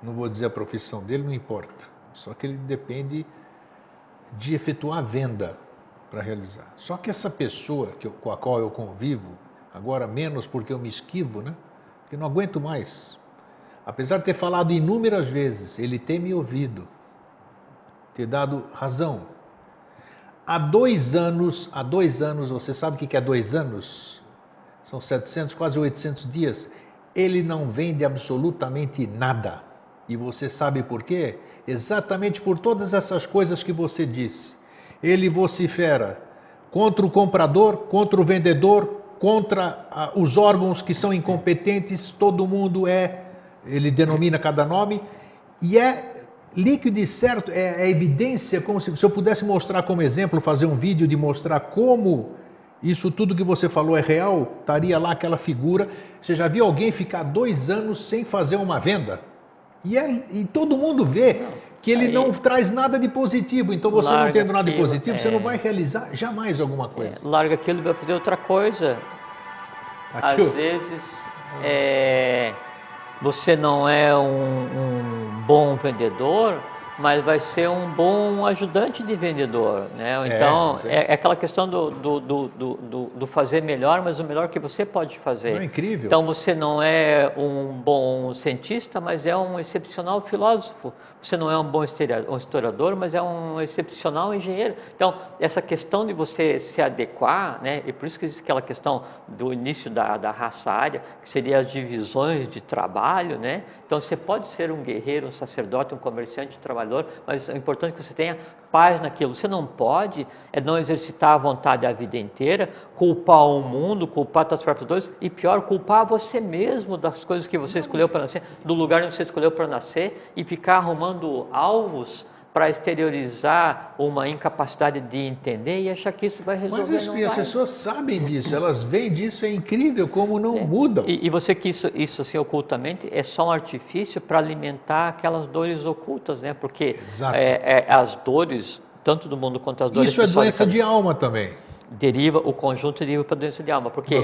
não vou dizer a profissão dele, não importa, só que ele depende de efetuar venda para realizar. Só que essa pessoa que eu, com a qual eu convivo, agora menos porque eu me esquivo, né? Porque não aguento mais. Apesar de ter falado inúmeras vezes, ele tem me ouvido, ter dado razão. Há dois anos, há dois anos, você sabe o que é dois anos? São 700, quase 800 dias. Ele não vende absolutamente nada. E você sabe por quê? Exatamente por todas essas coisas que você disse. Ele vocifera contra o comprador, contra o vendedor, contra ah, os órgãos que são incompetentes, todo mundo é, ele denomina cada nome, e é líquido e certo, é, é evidência, como se, se eu pudesse mostrar como exemplo, fazer um vídeo de mostrar como isso tudo que você falou é real, estaria lá aquela figura. Você já viu alguém ficar dois anos sem fazer uma venda? E, é, e todo mundo vê que ele Aí, não traz nada de positivo. Então você não tendo nada de positivo, é, você não vai realizar jamais alguma coisa. É, larga aquilo e vai fazer outra coisa. Aquilo. Às vezes é, você não é um, um bom vendedor, mas vai ser um bom ajudante de vendedor, né? É, então, é, é, aquela questão do, do, do, do, do fazer melhor, mas o melhor que você pode fazer. É incrível. Então, você não é um bom cientista, mas é um excepcional filósofo. Você não é um bom historiador, mas é um excepcional engenheiro. Então, essa questão de você se adequar, né? E por isso que existe aquela questão do início da, da raça área, que seria as divisões de trabalho, né? Então, você pode ser um guerreiro, um sacerdote, um comerciante, um trabalhador, mas é importante que você tenha paz naquilo. Você não pode é não exercitar a vontade a vida inteira, culpar o mundo, culpar suas próprias dores e pior, culpar você mesmo das coisas que você escolheu para nascer, do lugar onde você escolheu para nascer e ficar arrumando alvos para exteriorizar uma incapacidade de entender e achar que isso vai resolver. Mas isso, as pessoas sabem disso, elas veem disso, é incrível como não É. mudam. E, e você que isso, isso assim ocultamente é só um artifício para alimentar aquelas dores ocultas, né? Porque é, é, as dores, tanto do mundo quanto as dores Isso é doença de alma também. Deriva o conjunto deriva para doença de alma, porque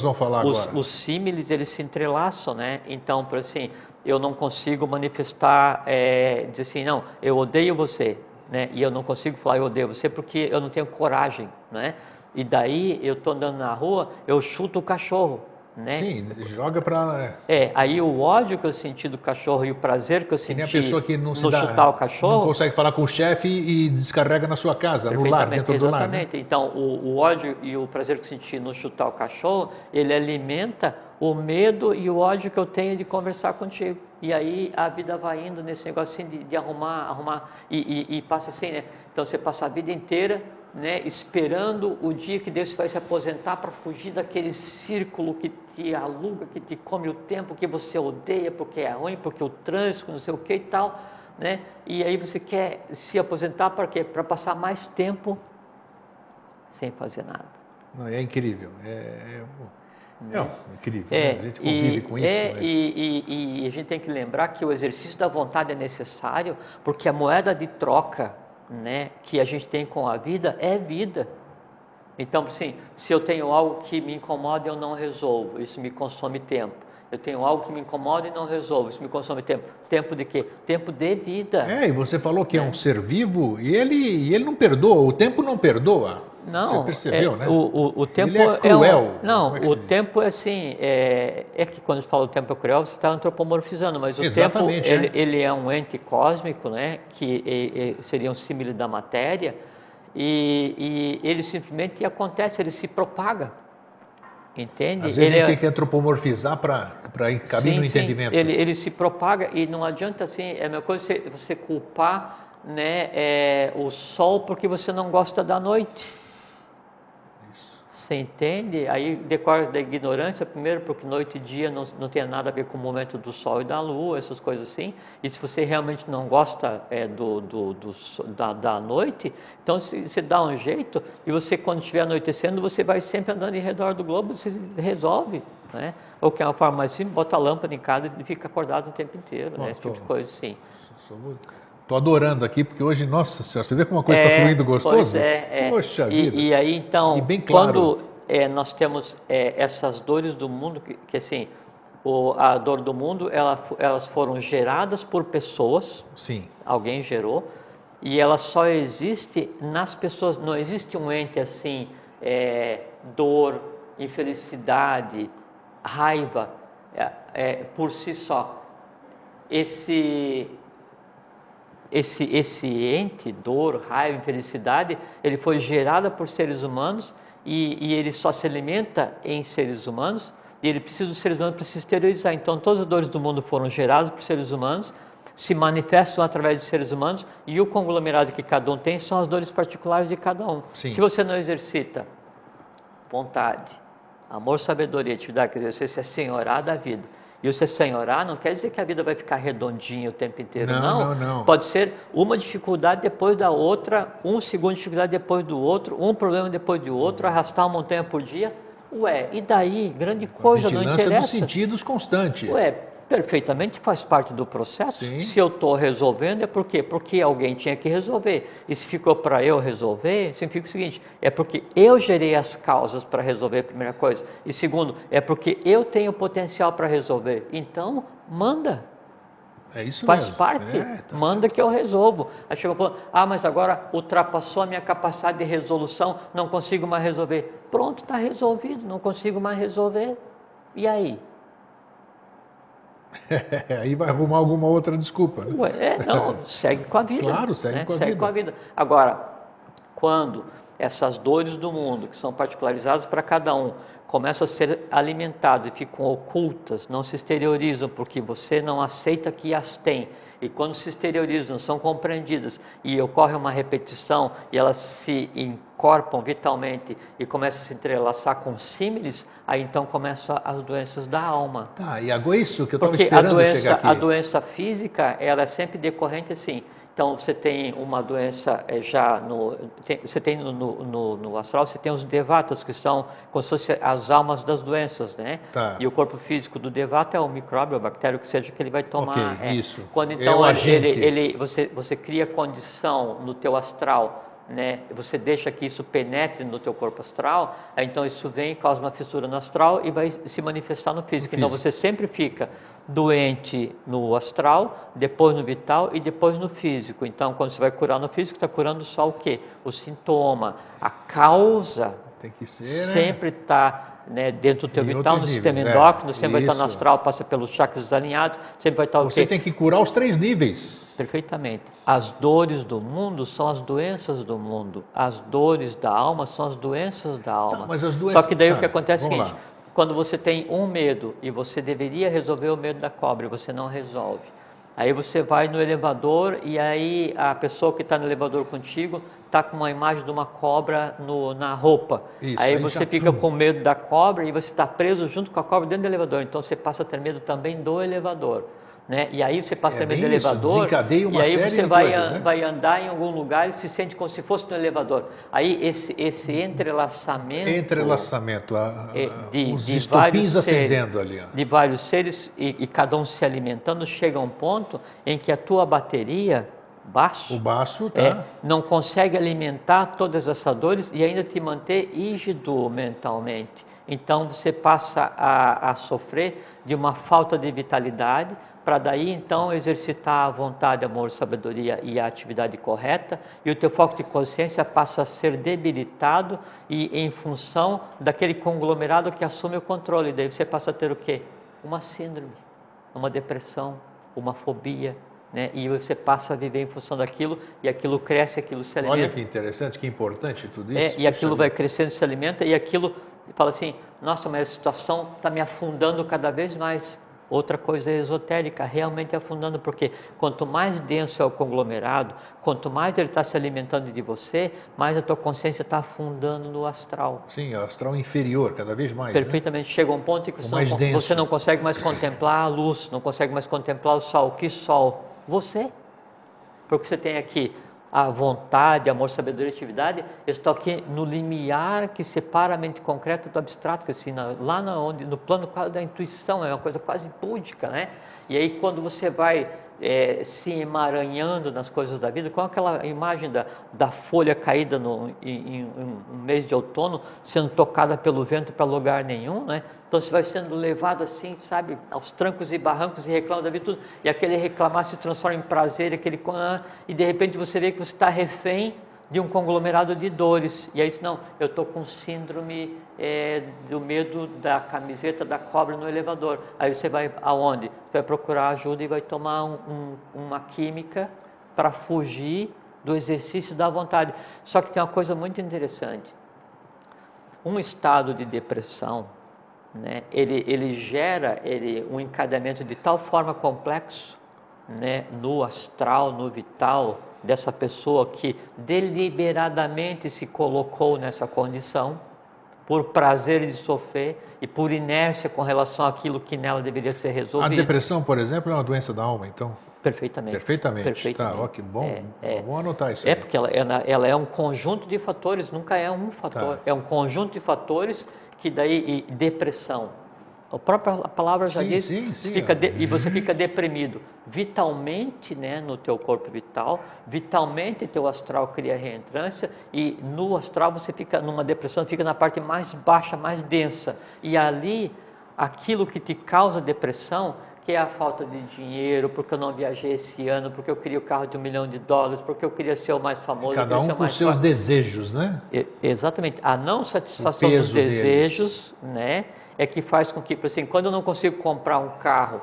os, agora. os símiles eles se entrelaçam, né? Então, por assim, eu não consigo manifestar, é, dizer assim, não, eu odeio você, né? E eu não consigo falar eu odeio você porque eu não tenho coragem, né? E daí eu tô andando na rua, eu chuto o cachorro, né? Sim, joga pra. É, aí o ódio que eu senti do cachorro e o prazer que eu Que senti nem a pessoa que não se dá, chutar o não cachorro, consegue falar com o chefe e descarrega na sua casa, no lar, dentro do lar. né? Exatamente. Então, o, o ódio e o prazer que eu senti no chutar o cachorro, ele alimenta o medo e o ódio que eu tenho de conversar contigo. E aí a vida vai indo nesse negócio assim de, de arrumar, arrumar, e, e- e passa assim, né? Então você passa a vida inteira, né, esperando o dia que Deus vai se aposentar para fugir daquele círculo que te aluga, que te come o tempo, que você odeia porque é ruim, porque o trânsito, não sei o que e tal, né? E aí você quer se aposentar para quê? Para passar mais tempo sem fazer nada. Não, é incrível. É, é, é incrível. É, né? A gente convive e, com isso. é, mas- e, e- e a gente tem que lembrar que o exercício da vontade é necessário, porque a moeda de troca né, que a gente tem com a vida é vida. Então, assim, se eu tenho algo que me incomoda e eu não resolvo, isso me consome tempo. Eu tenho algo que me incomoda e não resolvo, isso me consome tempo. Tempo de quê? Tempo de vida. É, e você falou que é um ser vivo e ele, e ele não perdoa, o tempo não perdoa. Não, Você percebeu, é, né? O, o, o tempo é cruel, um- não, é o se diz? tempo é assim. É, é que quando você fala o tempo é cruel, você está antropomorfizando, mas o Exatamente, tempo é. ele, ele é um ente cósmico, né? Que é- é- seria um símile da matéria e, e ele simplesmente acontece, ele se propaga, entende? Às vezes ele a gente é- tem que antropomorfizar para Sim, no entendimento. Ele, ele se propaga e não adianta assim, é a mesma coisa você, você culpar né, é, o sol porque você não gosta da noite. Você entende? Aí decorre da ignorância, primeiro, porque noite e dia não, não tem nada a ver com o momento do sol e da lua, essas coisas assim. E se você realmente não gosta é, do, do, do da, da noite, então se- você dá um jeito e você, quando estiver anoitecendo, você vai sempre andando em redor do globo, você resolve. Né? Ou que é uma forma mais simples, bota a lâmpada em casa e fica acordado o tempo inteiro, né? esse tipo de coisa assim. Estou adorando aqui, porque hoje, nossa senhora, você vê como uma coisa está fluindo gostoso? Pois é, é. Poxa e, vida. E aí, então, E bem claro. quando é, nós temos é, essas dores do mundo, que, que assim, o, a dor do mundo, ela, elas foram geradas por pessoas, Sim. alguém gerou, e ela só existe nas pessoas, não existe um ente assim, é, dor, infelicidade, raiva, é, é, por si só. Esse, esse, esse ente, dor, raiva, infelicidade, ele foi gerado por seres humanos e, e ele só se alimenta em seres humanos e ele precisa dos seres humanos para se exteriorizar. Então, todas as dores do mundo foram geradas por seres humanos, se manifestam através de seres humanos e o conglomerado que cada um tem são as dores particulares de cada um. Sim. Se você não exercita vontade, amor, sabedoria, atividade, quer dizer, você se senhorar da vida. E se senhorar não quer dizer que a vida vai ficar redondinha o tempo inteiro, Não, não. não, não. Pode ser uma dificuldade depois da outra, um segundo de dificuldade depois do outro, um problema depois do outro, arrastar uma montanha por dia. Ué, e daí? Grande coisa, não Vigilância dos interessa. sentidos constante. Ué, perfeitamente faz parte do processo. Sim. Se eu estou resolvendo, é por quê? Porque alguém tinha que resolver. E se ficou para eu resolver, significa o seguinte: é porque eu gerei as causas para resolver, a primeira coisa. E segundo, é porque eu tenho potencial para resolver. Então, manda. É isso Faz mesmo. parte, É, tá manda que eu resolvo. Aí chegou falando, ah, mas agora ultrapassou a minha capacidade de resolução, não consigo mais resolver. Pronto, está resolvido, não consigo mais resolver. E aí? Aí vai arrumar alguma outra desculpa. né? É, não, segue com a vida. Claro, segue né? com a segue vida. com a vida. Agora, quando essas dores do mundo, que são particularizadas para cada um, começam a ser alimentadas e ficam ocultas, não se exteriorizam, porque você não aceita que as tem. E quando se exteriorizam, são compreendidas e ocorre uma repetição e elas se incorporam vitalmente e começam a se entrelaçar com símiles, aí então começam as doenças da alma. Tá, e agora isso que eu estava Porque a esperando doença, chegar aqui. a doença física, ela é sempre decorrente assim. Então, você tem uma doença eh, já no. tem- você tem no, no, no- no astral, você tem os devatas, que são como se fossem as almas das doenças, né? Tá. E o corpo físico do devata é o micróbio, a bactéria, o que seja que ele vai tomar. Ok, é. isso. Quando É então o ele, agente. ele- você, você cria condição no teu astral, né? Você deixa que isso penetre no teu corpo astral, então isso vem, causa uma fissura no astral e vai se manifestar no físico. Então físico. você sempre fica doente no astral, depois no vital e depois no físico. Então, quando você vai curar no físico, está curando só o quê? O sintoma. A causa Tem que ser, né? sempre está né, dentro do teu Em vital, no sistema níveis, é. endócrino, sempre vai estar no Isso. astral, passa pelos chakras alinhados, sempre vai estar o Você tem que curar os três níveis. Perfeitamente. As dores do mundo são as doenças do mundo. As dores da alma são as doenças da alma. mas as doenças- Só que daí tá, o que acontece é o seguinte: lá. Quando você tem um medo e você deveria resolver o medo da cobra você não resolve. Aí você vai no elevador e aí a pessoa que está no elevador contigo está com uma imagem de uma cobra no- na roupa. Isso, aí aí você fica pum. com medo da cobra e você está preso junto com a cobra dentro do elevador. Então você passa a ter medo também do elevador. Né? E aí você passa É medo do isso, elevador. desencadeia uma e aí você vai, coisas, an- né? vai andar em algum lugar e se sente como se fosse no elevador. Aí esse, esse entrelaçamento. Entrelaçamento, a, a, é, de, os de estupins vários acendendo seres, ali. ó. de vários seres e, e cada um se alimentando, chega a um ponto em que a tua bateria, baixo, O baço tá. é, não consegue alimentar todas essas dores e ainda te manter rígido mentalmente. Então você passa a, a sofrer de uma falta de vitalidade, para daí então exercitar a vontade, amor, sabedoria e a atividade correta, e o teu foco de consciência passa a ser debilitado e em função daquele conglomerado que assume o controle. Daí você passa a ter o quê? Uma síndrome, uma depressão, uma fobia, né? E você passa a viver em função daquilo e aquilo cresce, aquilo se alimenta. Olha que interessante, que importante tudo isso. É, e aquilo vai crescendo, se alimenta, e aquilo fala assim: nossa, mas a situação está me afundando cada vez mais. Outra coisa esotérica, realmente afundando, porque quanto mais denso é o conglomerado, quanto mais ele está se alimentando de você, mais a tua consciência está afundando no astral. Sim, o astral inferior, cada vez mais. né? Perfeitamente. Chega um ponto em que não, você não consegue mais contemplar a luz, não consegue mais contemplar o sol. Que sol? Você. Porque você tem aqui a vontade, amor, sabedoria e atividade, estão aqui no limiar que separa a mente concreta do abstrato, que assim, lá na onde, no plano quase da intuição, é uma coisa quase búdica, né? E aí quando você vai eh, se emaranhando nas coisas da vida, com aquela imagem da, da folha caída no, em, em um mês de outono, sendo tocada pelo vento para lugar nenhum, né? Então você vai sendo levado assim, sabe, aos trancos e barrancos e reclama da vida tudo. E aquele reclamar se transforma em prazer, aquele ah, e de repente você vê que você está refém de um conglomerado de dores. E aí diz, não, eu estou com síndrome eh, do medo da camiseta da cobra no elevador. Aí você vai aonde? Vai procurar ajuda e vai tomar um- um- uma química para fugir do exercício da vontade. Só que tem uma coisa muito interessante. Um estado de depressão, né, ele, ele gera ele, um encadeamento de tal forma complexo né, no astral, no vital dessa pessoa que deliberadamente se colocou nessa condição por prazer de sofrer e por inércia com relação àquilo que nela deveria ser A resolvido. depressão, por exemplo, é uma doença da alma, então? Perfeitamente. Perfeitamente. Perfeitamente. Tá, ó, que bom. É, é. Vamos anotar isso É aí. porque ela, ela, ela é um conjunto de fatores, nunca é um fator. Tá. É um conjunto de fatores que daí depressão. A própria palavra já Sim, diz, sim, sim, fica é. de- e você fica deprimido vitalmente, né, no teu corpo vital, vitalmente teu astral cria reentrância e no astral você fica numa depressão, fica na parte mais baixa, mais densa. E ali aquilo que te causa depressão, que é a falta de dinheiro, porque eu não viajei esse ano, porque eu queria o carro de um milhão de dólares, porque eu queria ser o mais famoso, Cada um com seus desejos, né? E- Exatamente. A não satisfação dos peso deles. desejos, né, é que faz com que, por assim, quando eu não consigo comprar um carro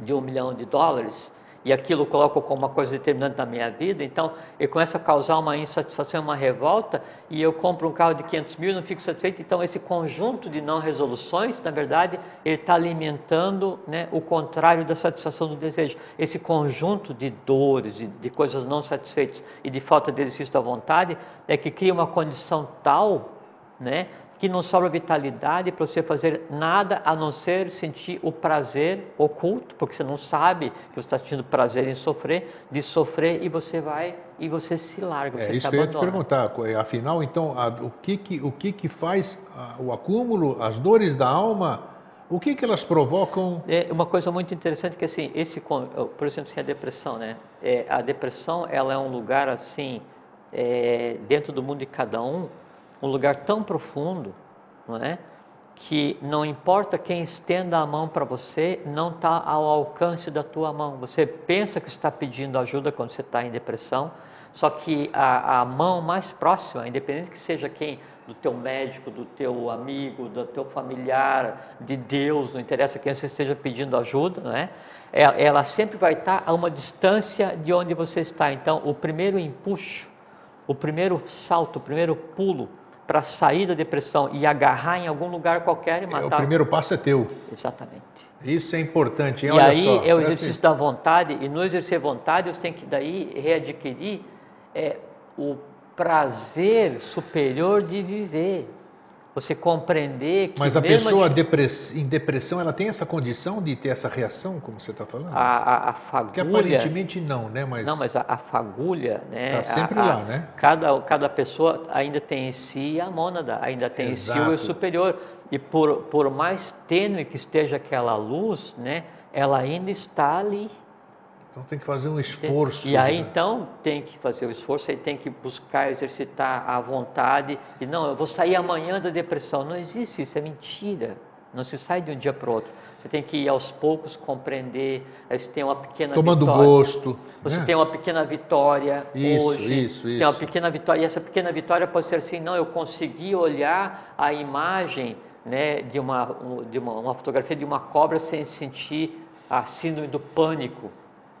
de um milhão de dólares, e aquilo coloco como uma coisa determinante na minha vida, então eu começo a causar uma insatisfação, uma revolta, e eu compro um carro de 500 mil e não fico satisfeito. Então, esse conjunto de não resoluções, na verdade, ele está alimentando né, o contrário da satisfação do desejo. Esse conjunto de dores, de, de coisas não satisfeitas e de falta de exercício da vontade, é que cria uma condição tal, né, que não sobra vitalidade para você fazer nada a não ser sentir o prazer oculto, porque você não sabe que você está sentindo prazer em sofrer, de sofrer e você vai e você se larga, é você isso se que eu ia abandona. te perguntar. É, afinal, então, a, o que que o que que faz a, o acúmulo, as dores da alma? O que que elas provocam? É uma coisa muito interessante que assim, esse, por exemplo, assim, a depressão, né? É, a depressão, ela é um lugar assim, é, dentro do mundo de cada um, um lugar tão profundo, não é? que não importa quem estenda a mão para você, não está ao alcance da tua mão. Você pensa que está pedindo ajuda quando você está em depressão, só que a, a, mão mais próxima, independente que seja quem, do teu médico, do teu amigo, do teu familiar, de Deus, não interessa quem você esteja pedindo ajuda, não é? Ela, ela sempre vai estar a uma distância de onde você está. Então, o primeiro empuxo, o primeiro salto, o primeiro pulo para sair da depressão e agarrar em algum lugar qualquer e matar. É, o primeiro passo é teu. Exatamente. Isso é importante. Hein? E Olha aí só, é o exercício da vontade, e no exercer vontade você tem que daí readquirir é, o prazer superior de viver. Você compreender que. Mas a pessoa depress... em depressão, ela tem essa condição de ter essa reação, como você está falando? A, a, a fagulha. Que aparentemente não, né? Mas... Não, mas a, a fagulha, né? Está sempre a, lá, né? Cada, cada pessoa ainda tem em si a mônada, ainda tem Exato. em si o eu superior. E por, por mais tênue que esteja aquela luz, né? Ela ainda está ali. Então tem que fazer um esforço. E aí né? então tem que fazer o esforço, aí tem que buscar exercitar a vontade. E não, eu vou sair amanhã da depressão. Não existe isso, é mentira. Não se sai de um dia para o outro. Você tem que ir aos poucos compreender. Aí você tem uma pequena Tomando vitória. gosto. Você né? tem uma pequena vitória isso, hoje. Isso, você isso. tem uma pequena vitória. E essa pequena vitória pode ser assim: não, eu consegui olhar a imagem né, de, uma, de uma, uma fotografia de uma cobra sem sentir a síndrome do pânico.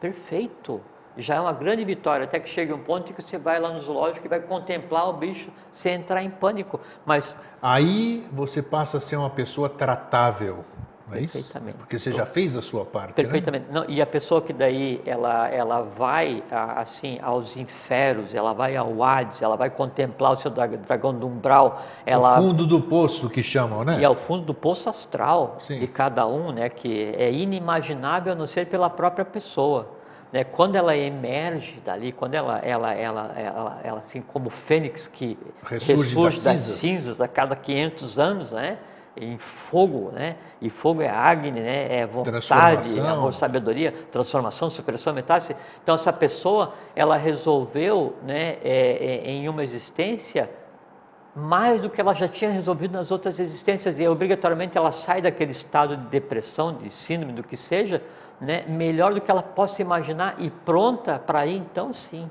Perfeito. Já é uma grande vitória, até que chega um ponto em que você vai lá no zoológico e vai contemplar o bicho sem entrar em pânico. Mas aí você passa a ser uma pessoa tratável. É isso? Perfeitamente. Porque você já fez a sua parte. Perfeitamente. Né? Não, e a pessoa que daí ela, ela vai assim aos infernos, ela vai ao Hades, ela vai contemplar o seu dragão do umbral. Ela, o fundo do poço que chamam, né? E ao fundo do poço astral Sim. de cada um, né? Que é inimaginável a não ser pela própria pessoa. Né? Quando ela emerge dali, quando ela, ela, ela, ela, ela assim como o fênix que ressurge, ressurge das, das cinzas. cinzas a cada 500 anos, né? Em fogo, né? E fogo é Agni, né? É vontade, amor, sabedoria, transformação, superação, metástase. Então essa pessoa, ela resolveu, né? É, é, em uma existência mais do que ela já tinha resolvido nas outras existências e obrigatoriamente ela sai daquele estado de depressão, de síndrome, do que seja, né? Melhor do que ela possa imaginar e pronta para ir, então sim,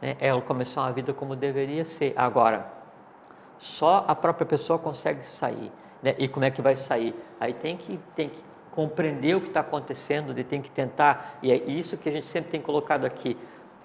né? Ela começar uma vida como deveria ser. Agora, só a própria pessoa consegue sair. Né? E como é que vai sair? Aí tem que, tem que compreender o que está acontecendo, tem que tentar, e é isso que a gente sempre tem colocado aqui,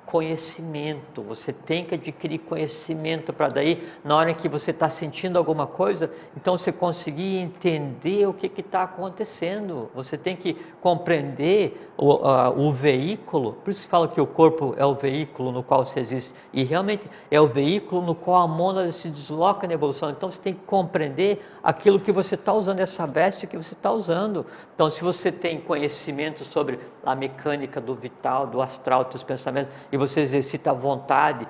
conhecimento, você tem que adquirir conhecimento para daí, na hora que você está sentindo alguma coisa, então você conseguir entender o que está acontecendo, você tem que compreender o, o veículo, por isso que fala que o corpo é o veículo no qual você existe, e realmente é o veículo no qual a mônada se desloca na evolução, então você tem que compreender aquilo que você está usando, essa veste que você está usando, então se você tem conhecimento sobre a mecânica do vital, do astral, dos pensamentos, e você exercita a vontade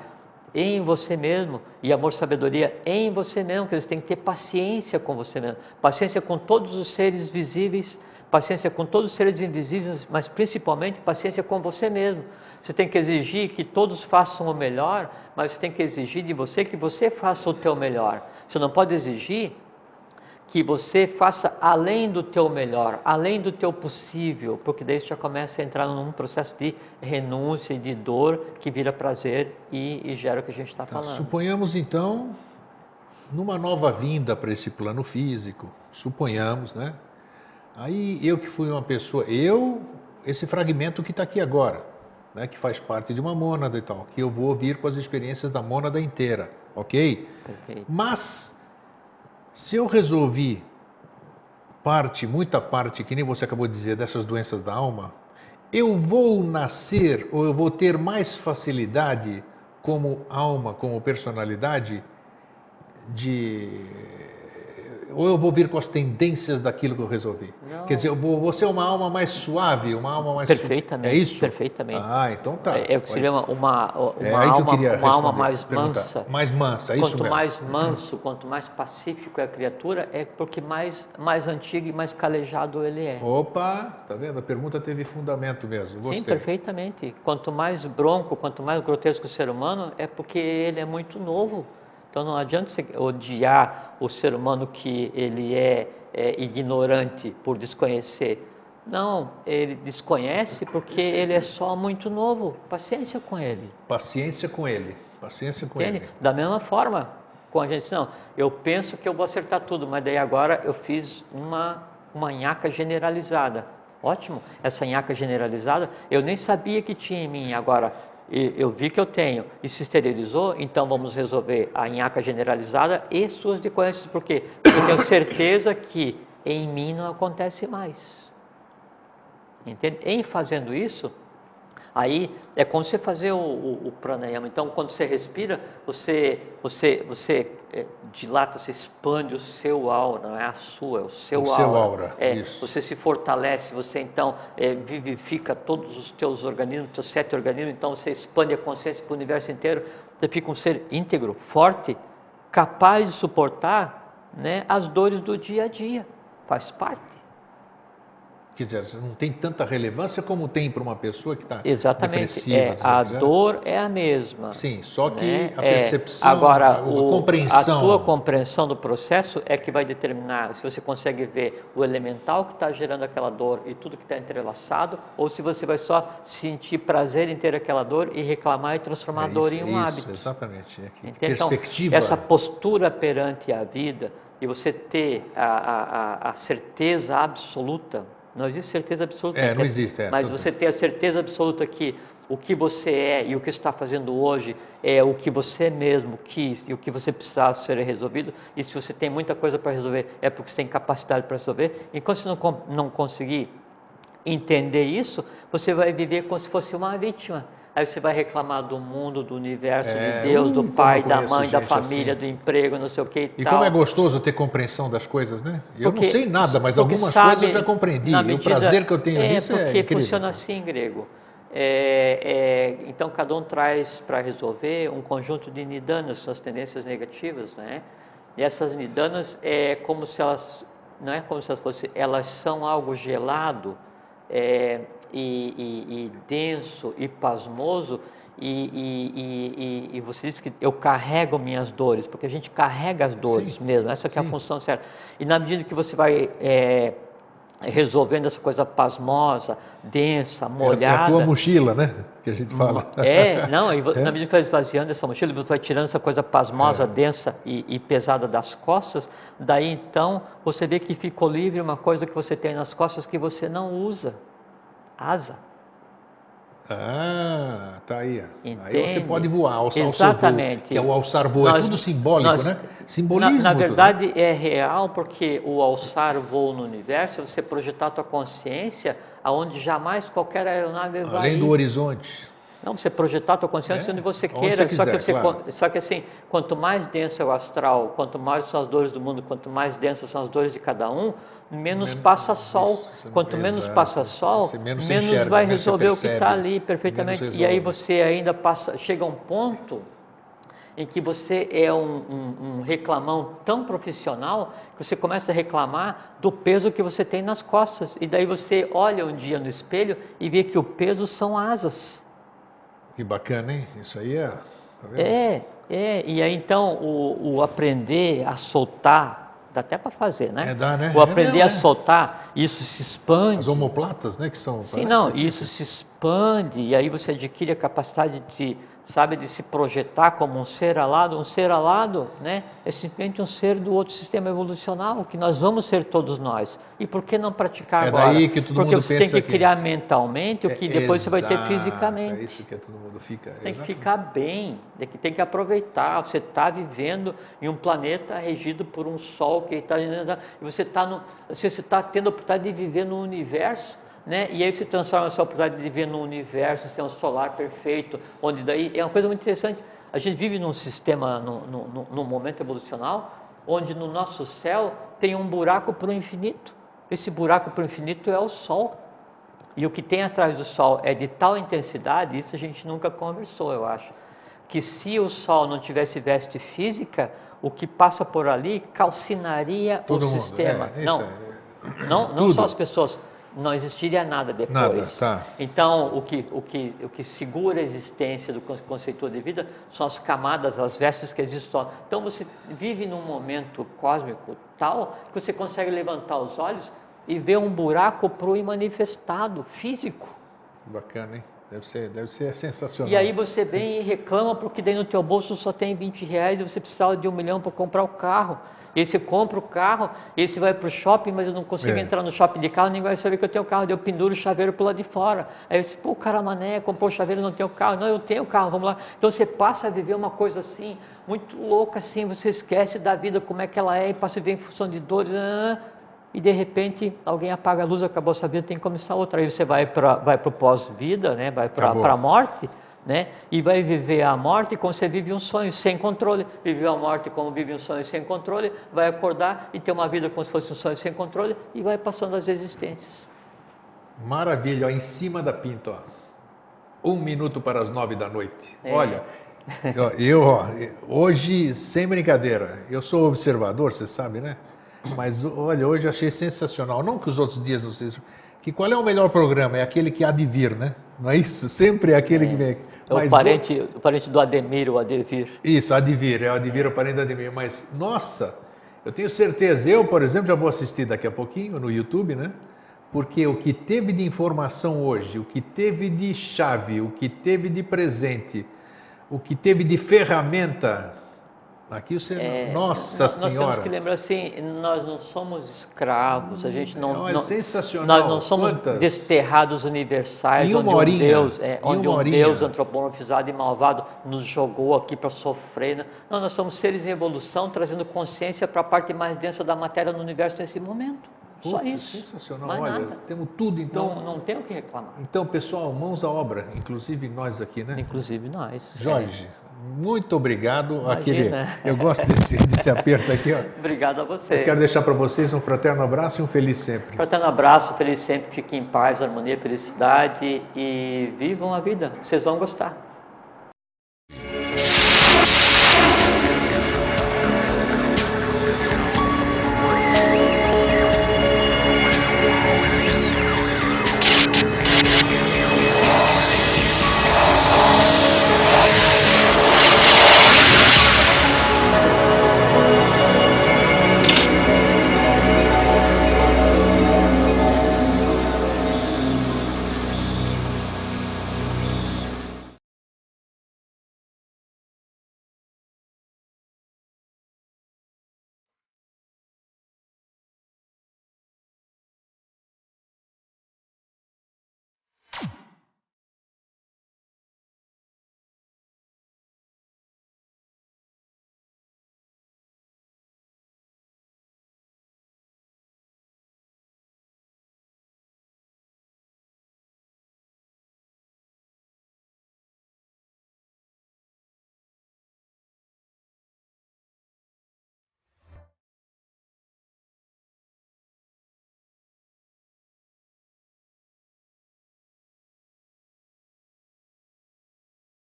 em você mesmo e amor, sabedoria em você mesmo, que você tem que ter paciência com você mesmo, paciência com todos os seres visíveis, paciência com todos os seres invisíveis, mas principalmente paciência com você mesmo. Você tem que exigir que todos façam o melhor, mas você tem que exigir de você que você faça o teu melhor. Você não pode exigir que você faça além do teu melhor, além do teu possível, porque daí você já começa a entrar num processo de renúncia e de dor que vira prazer e, e gera o que a gente está Tá, falando. suponhamos então, numa nova vinda para esse plano físico, suponhamos, né? Aí eu que fui uma pessoa, eu, esse fragmento que está aqui agora, né, que faz parte de uma mônada e tal, que eu vou vir com as experiências da mônada inteira, ok? Perfeito. Mas se eu resolvi parte, muita parte, que nem você acabou de dizer, dessas doenças da alma, eu vou nascer ou eu vou ter mais facilidade como alma, como personalidade de ou eu vou vir com as tendências daquilo que eu resolvi? Não. Quer dizer, eu vou, vou ser uma alma mais suave, uma alma mais perfeitamente. Su... É isso? Perfeitamente. Ah, então tá. É, é o que seria uma, uma, uma é alma, uma alma mais mansa. Mais mansa, é isso Quanto mesmo. mais manso, quanto mais pacífico é a criatura, é porque mais mais antigo e mais calejado ele é. Opa, tá vendo? A pergunta teve fundamento mesmo. Gostei. Sim, perfeitamente. Quanto mais bronco, quanto mais grotesco o ser humano, é porque ele é muito novo. Então não adianta você odiar o ser humano que ele é, é ignorante por desconhecer. Não, ele desconhece porque ele é só muito novo. Paciência com ele. Paciência com ele. Paciência com Entende? ele. Da mesma forma, com a gente, não. Eu penso que eu vou acertar tudo, mas daí agora eu fiz uma, uma nhaca generalizada. Ótimo, essa nhaca generalizada eu nem sabia que tinha em mim. Agora, eu vi que eu tenho e se esterilizou, então vamos resolver a nhaca generalizada e suas decorrências. Porque eu tenho certeza que em mim não acontece mais. Entende? Em fazendo isso, aí é como você fazer o, o, o pranayama. Então, quando você respira, você, você, você é, dilata, você expande o seu aura, não é a sua, é o seu o aura. Seu aura é, isso. Você se fortalece, você então é, vivifica todos os teus organismos, teus sete organismos, então você expande a consciência para o universo inteiro, você fica um ser íntegro, forte, capaz de suportar né, as dores do dia a dia, faz parte. Quer dizer, não tem tanta relevância como tem para uma pessoa que está Exatamente. É, a dor é a mesma. Sim, só que né? a percepção, é, agora, a, a o, compreensão. A tua compreensão do processo é que vai determinar se você consegue ver o elemental que está gerando aquela dor e tudo que está entrelaçado, ou se você vai só sentir prazer em ter aquela dor e reclamar e transformar é a dor isso, em um isso, hábito. Exatamente. É então, perspectiva. essa postura perante a vida e você ter a, a certeza absoluta não existe certeza absoluta. É, não existe. É, mas você tem a certeza absoluta que o que você é e o que está fazendo hoje é o que você mesmo quis e o que você precisava ser resolvido. E se você tem muita coisa para resolver, é porque você tem capacidade para resolver. Enquanto você não, não conseguir entender isso, você vai viver como se fosse uma vítima. Aí você vai reclamar do mundo, do universo, é, de Deus, uh, do pai, da mãe, da família, assim. do emprego, não sei o que e, e tal. como é gostoso ter compreensão das coisas, né? Eu porque, não sei nada, mas algumas sabe, coisas eu já compreendi. Medida, o prazer que eu tenho é, nisso é incrível. Porque funciona assim, grego. É, é, então cada um traz para resolver um conjunto de nidanas, suas tendências negativas, né? E essas nidanas é como se elas, não é como se elas fossem, elas são algo gelado, é, e, e, e denso e pasmoso, e, e, você diz que eu carrego minhas dores, porque a gente carrega as dores Sim. mesmo, essa é a função certa. E na medida que você vai é, resolvendo essa coisa pasmosa, densa, molhada. É, a tua mochila, né? Que a gente fala. É, não, e é? na medida que vai esvaziando essa mochila, você vai tirando essa coisa pasmosa, é. densa e, e, pesada das costas, daí então você vê que ficou livre uma coisa que você tem nas costas que você não usa asa. Ah, tá aí. Entende? Aí você pode voar, alçar Exatamente. o seu voo, que é o alçar voo, é tudo simbólico, nós, né? Simbolismo. Na, na verdade tudo. é real porque o alçar voo no universo é você projetar a tua consciência aonde jamais qualquer aeronave vai Além do horizonte. Não, você projetar a tua consciência é, onde você queira, você quiser, só, que você, claro. só que assim, quanto mais denso é o astral, quanto mais são as dores do mundo, quanto mais densas são as dores de cada um, menos, menos passa sol. Quanto menos passa sol, menos, menos vai resolver o que está ali perfeitamente. E aí você ainda passa, chega a um ponto em que você é um, um, um, reclamão tão profissional que você começa a reclamar do peso que você tem nas costas. E daí você olha um dia no espelho e vê que o peso são asas. Que bacana, hein? Isso aí é. Tá é, é. E aí então o, o aprender a soltar dá até para fazer, né? É, dá, né? O aprender é a soltar, isso se expande. As omoplatas, né, que são... Sim, não, isso se expande e aí você adquire a capacidade de sabe, de se projetar como um ser alado, um ser alado, né, é simplesmente um ser do outro sistema evolucional, que nós vamos ser todos nós. E por que não praticar é agora? Daí que todo Porque mundo você pensa tem que, que criar mentalmente o que é, depois exato, você vai ter fisicamente. É isso que todo mundo fica. Tem que ficar bem, tem que, tem que aproveitar. Você está vivendo em um planeta regido por um sol que está e você está você está tendo a oportunidade de viver no universo né? E aí se transforma essa oportunidade de viver num universo, um sistema solar perfeito, onde daí é uma coisa muito interessante. A gente vive num sistema, num, num, num momento evolucional, onde no nosso céu tem um buraco para o infinito. Esse buraco para o infinito é o Sol. E o que tem atrás do Sol é de tal intensidade, isso a gente nunca conversou, eu acho, que se o Sol não tivesse veste física, o que passa por ali calcinaria Todo o mundo. sistema. É, não, é... não, não só as pessoas, não existiria nada depois. Nada, tá. Então, o que, o, que, o que segura a existência do conceito de vida são as camadas, as vestes que existem. Então, você vive num momento cósmico tal que você consegue levantar os olhos e ver um buraco para o manifestado, físico. Bacana, hein? Deve ser, deve ser sensacional. E aí você vem e reclama porque daí no teu bolso só tem 20 reais e você precisava de um milhão para comprar o carro. E você compra o carro, e você vai para o shopping, mas eu não consigo é. entrar no shopping de carro, ninguém vai saber que eu tenho carro. Eu penduro o chaveiro para lado de fora. Aí eu disse, pô, cara mané, comprou o chaveiro não tem o carro. Não, eu tenho o carro, vamos lá. Então você passa a viver uma coisa assim, muito louca assim, você esquece da vida, como é que ela é, e passa a viver em função de dores. E de repente alguém apaga a luz, acabou a sua vida, tem que começar outra. Aí você vai para vai o pós-vida, né? vai para a morte, né? e vai viver a morte como você vive um sonho, sem controle. Viver a morte como vive um sonho sem controle, vai acordar e ter uma vida como se fosse um sonho sem controle e vai passando as existências. Maravilha, ó, em cima da pinta, ó. um minuto para as nove da noite. É. Olha, eu, ó, hoje, sem brincadeira, eu sou observador, você sabe, né? Mas olha, hoje achei sensacional. Não que os outros dias não sejam. Que qual é o melhor programa? É aquele que há de vir, né? Não é isso? Sempre é aquele é. que vem. É o parente, o... o parente do Ademir, o Adevir. Isso, Advir, é o Advir, o parente do Ademir. Mas, nossa, eu tenho certeza, eu, por exemplo, já vou assistir daqui a pouquinho no YouTube, né? Porque o que teve de informação hoje, o que teve de chave, o que teve de presente, o que teve de ferramenta Aqui você, é, nossa nós, senhora. Nós temos que lembrar assim, nós não somos escravos, a gente não, é, não sensacional. nós não somos Quantas? desterrados universais, onde um Deus, é, onde um Deus antropomorfizado e malvado nos jogou aqui para sofrer. Né? Não, nós somos seres em evolução, trazendo consciência para a parte mais densa da matéria no universo nesse momento. Putz, Só isso. Sensacional. Mais Olha, nada. temos tudo então. Não, não tem o que reclamar. Então, pessoal, mãos à obra, inclusive nós aqui, né? Inclusive nós. Jorge, é. Muito obrigado. Aquele, eu gosto desse, desse aperto aqui. Ó. Obrigado a você. Eu quero deixar para vocês um fraterno abraço e um feliz sempre. Fraterno abraço, feliz sempre. Fiquem em paz, harmonia, felicidade e vivam a vida. Vocês vão gostar.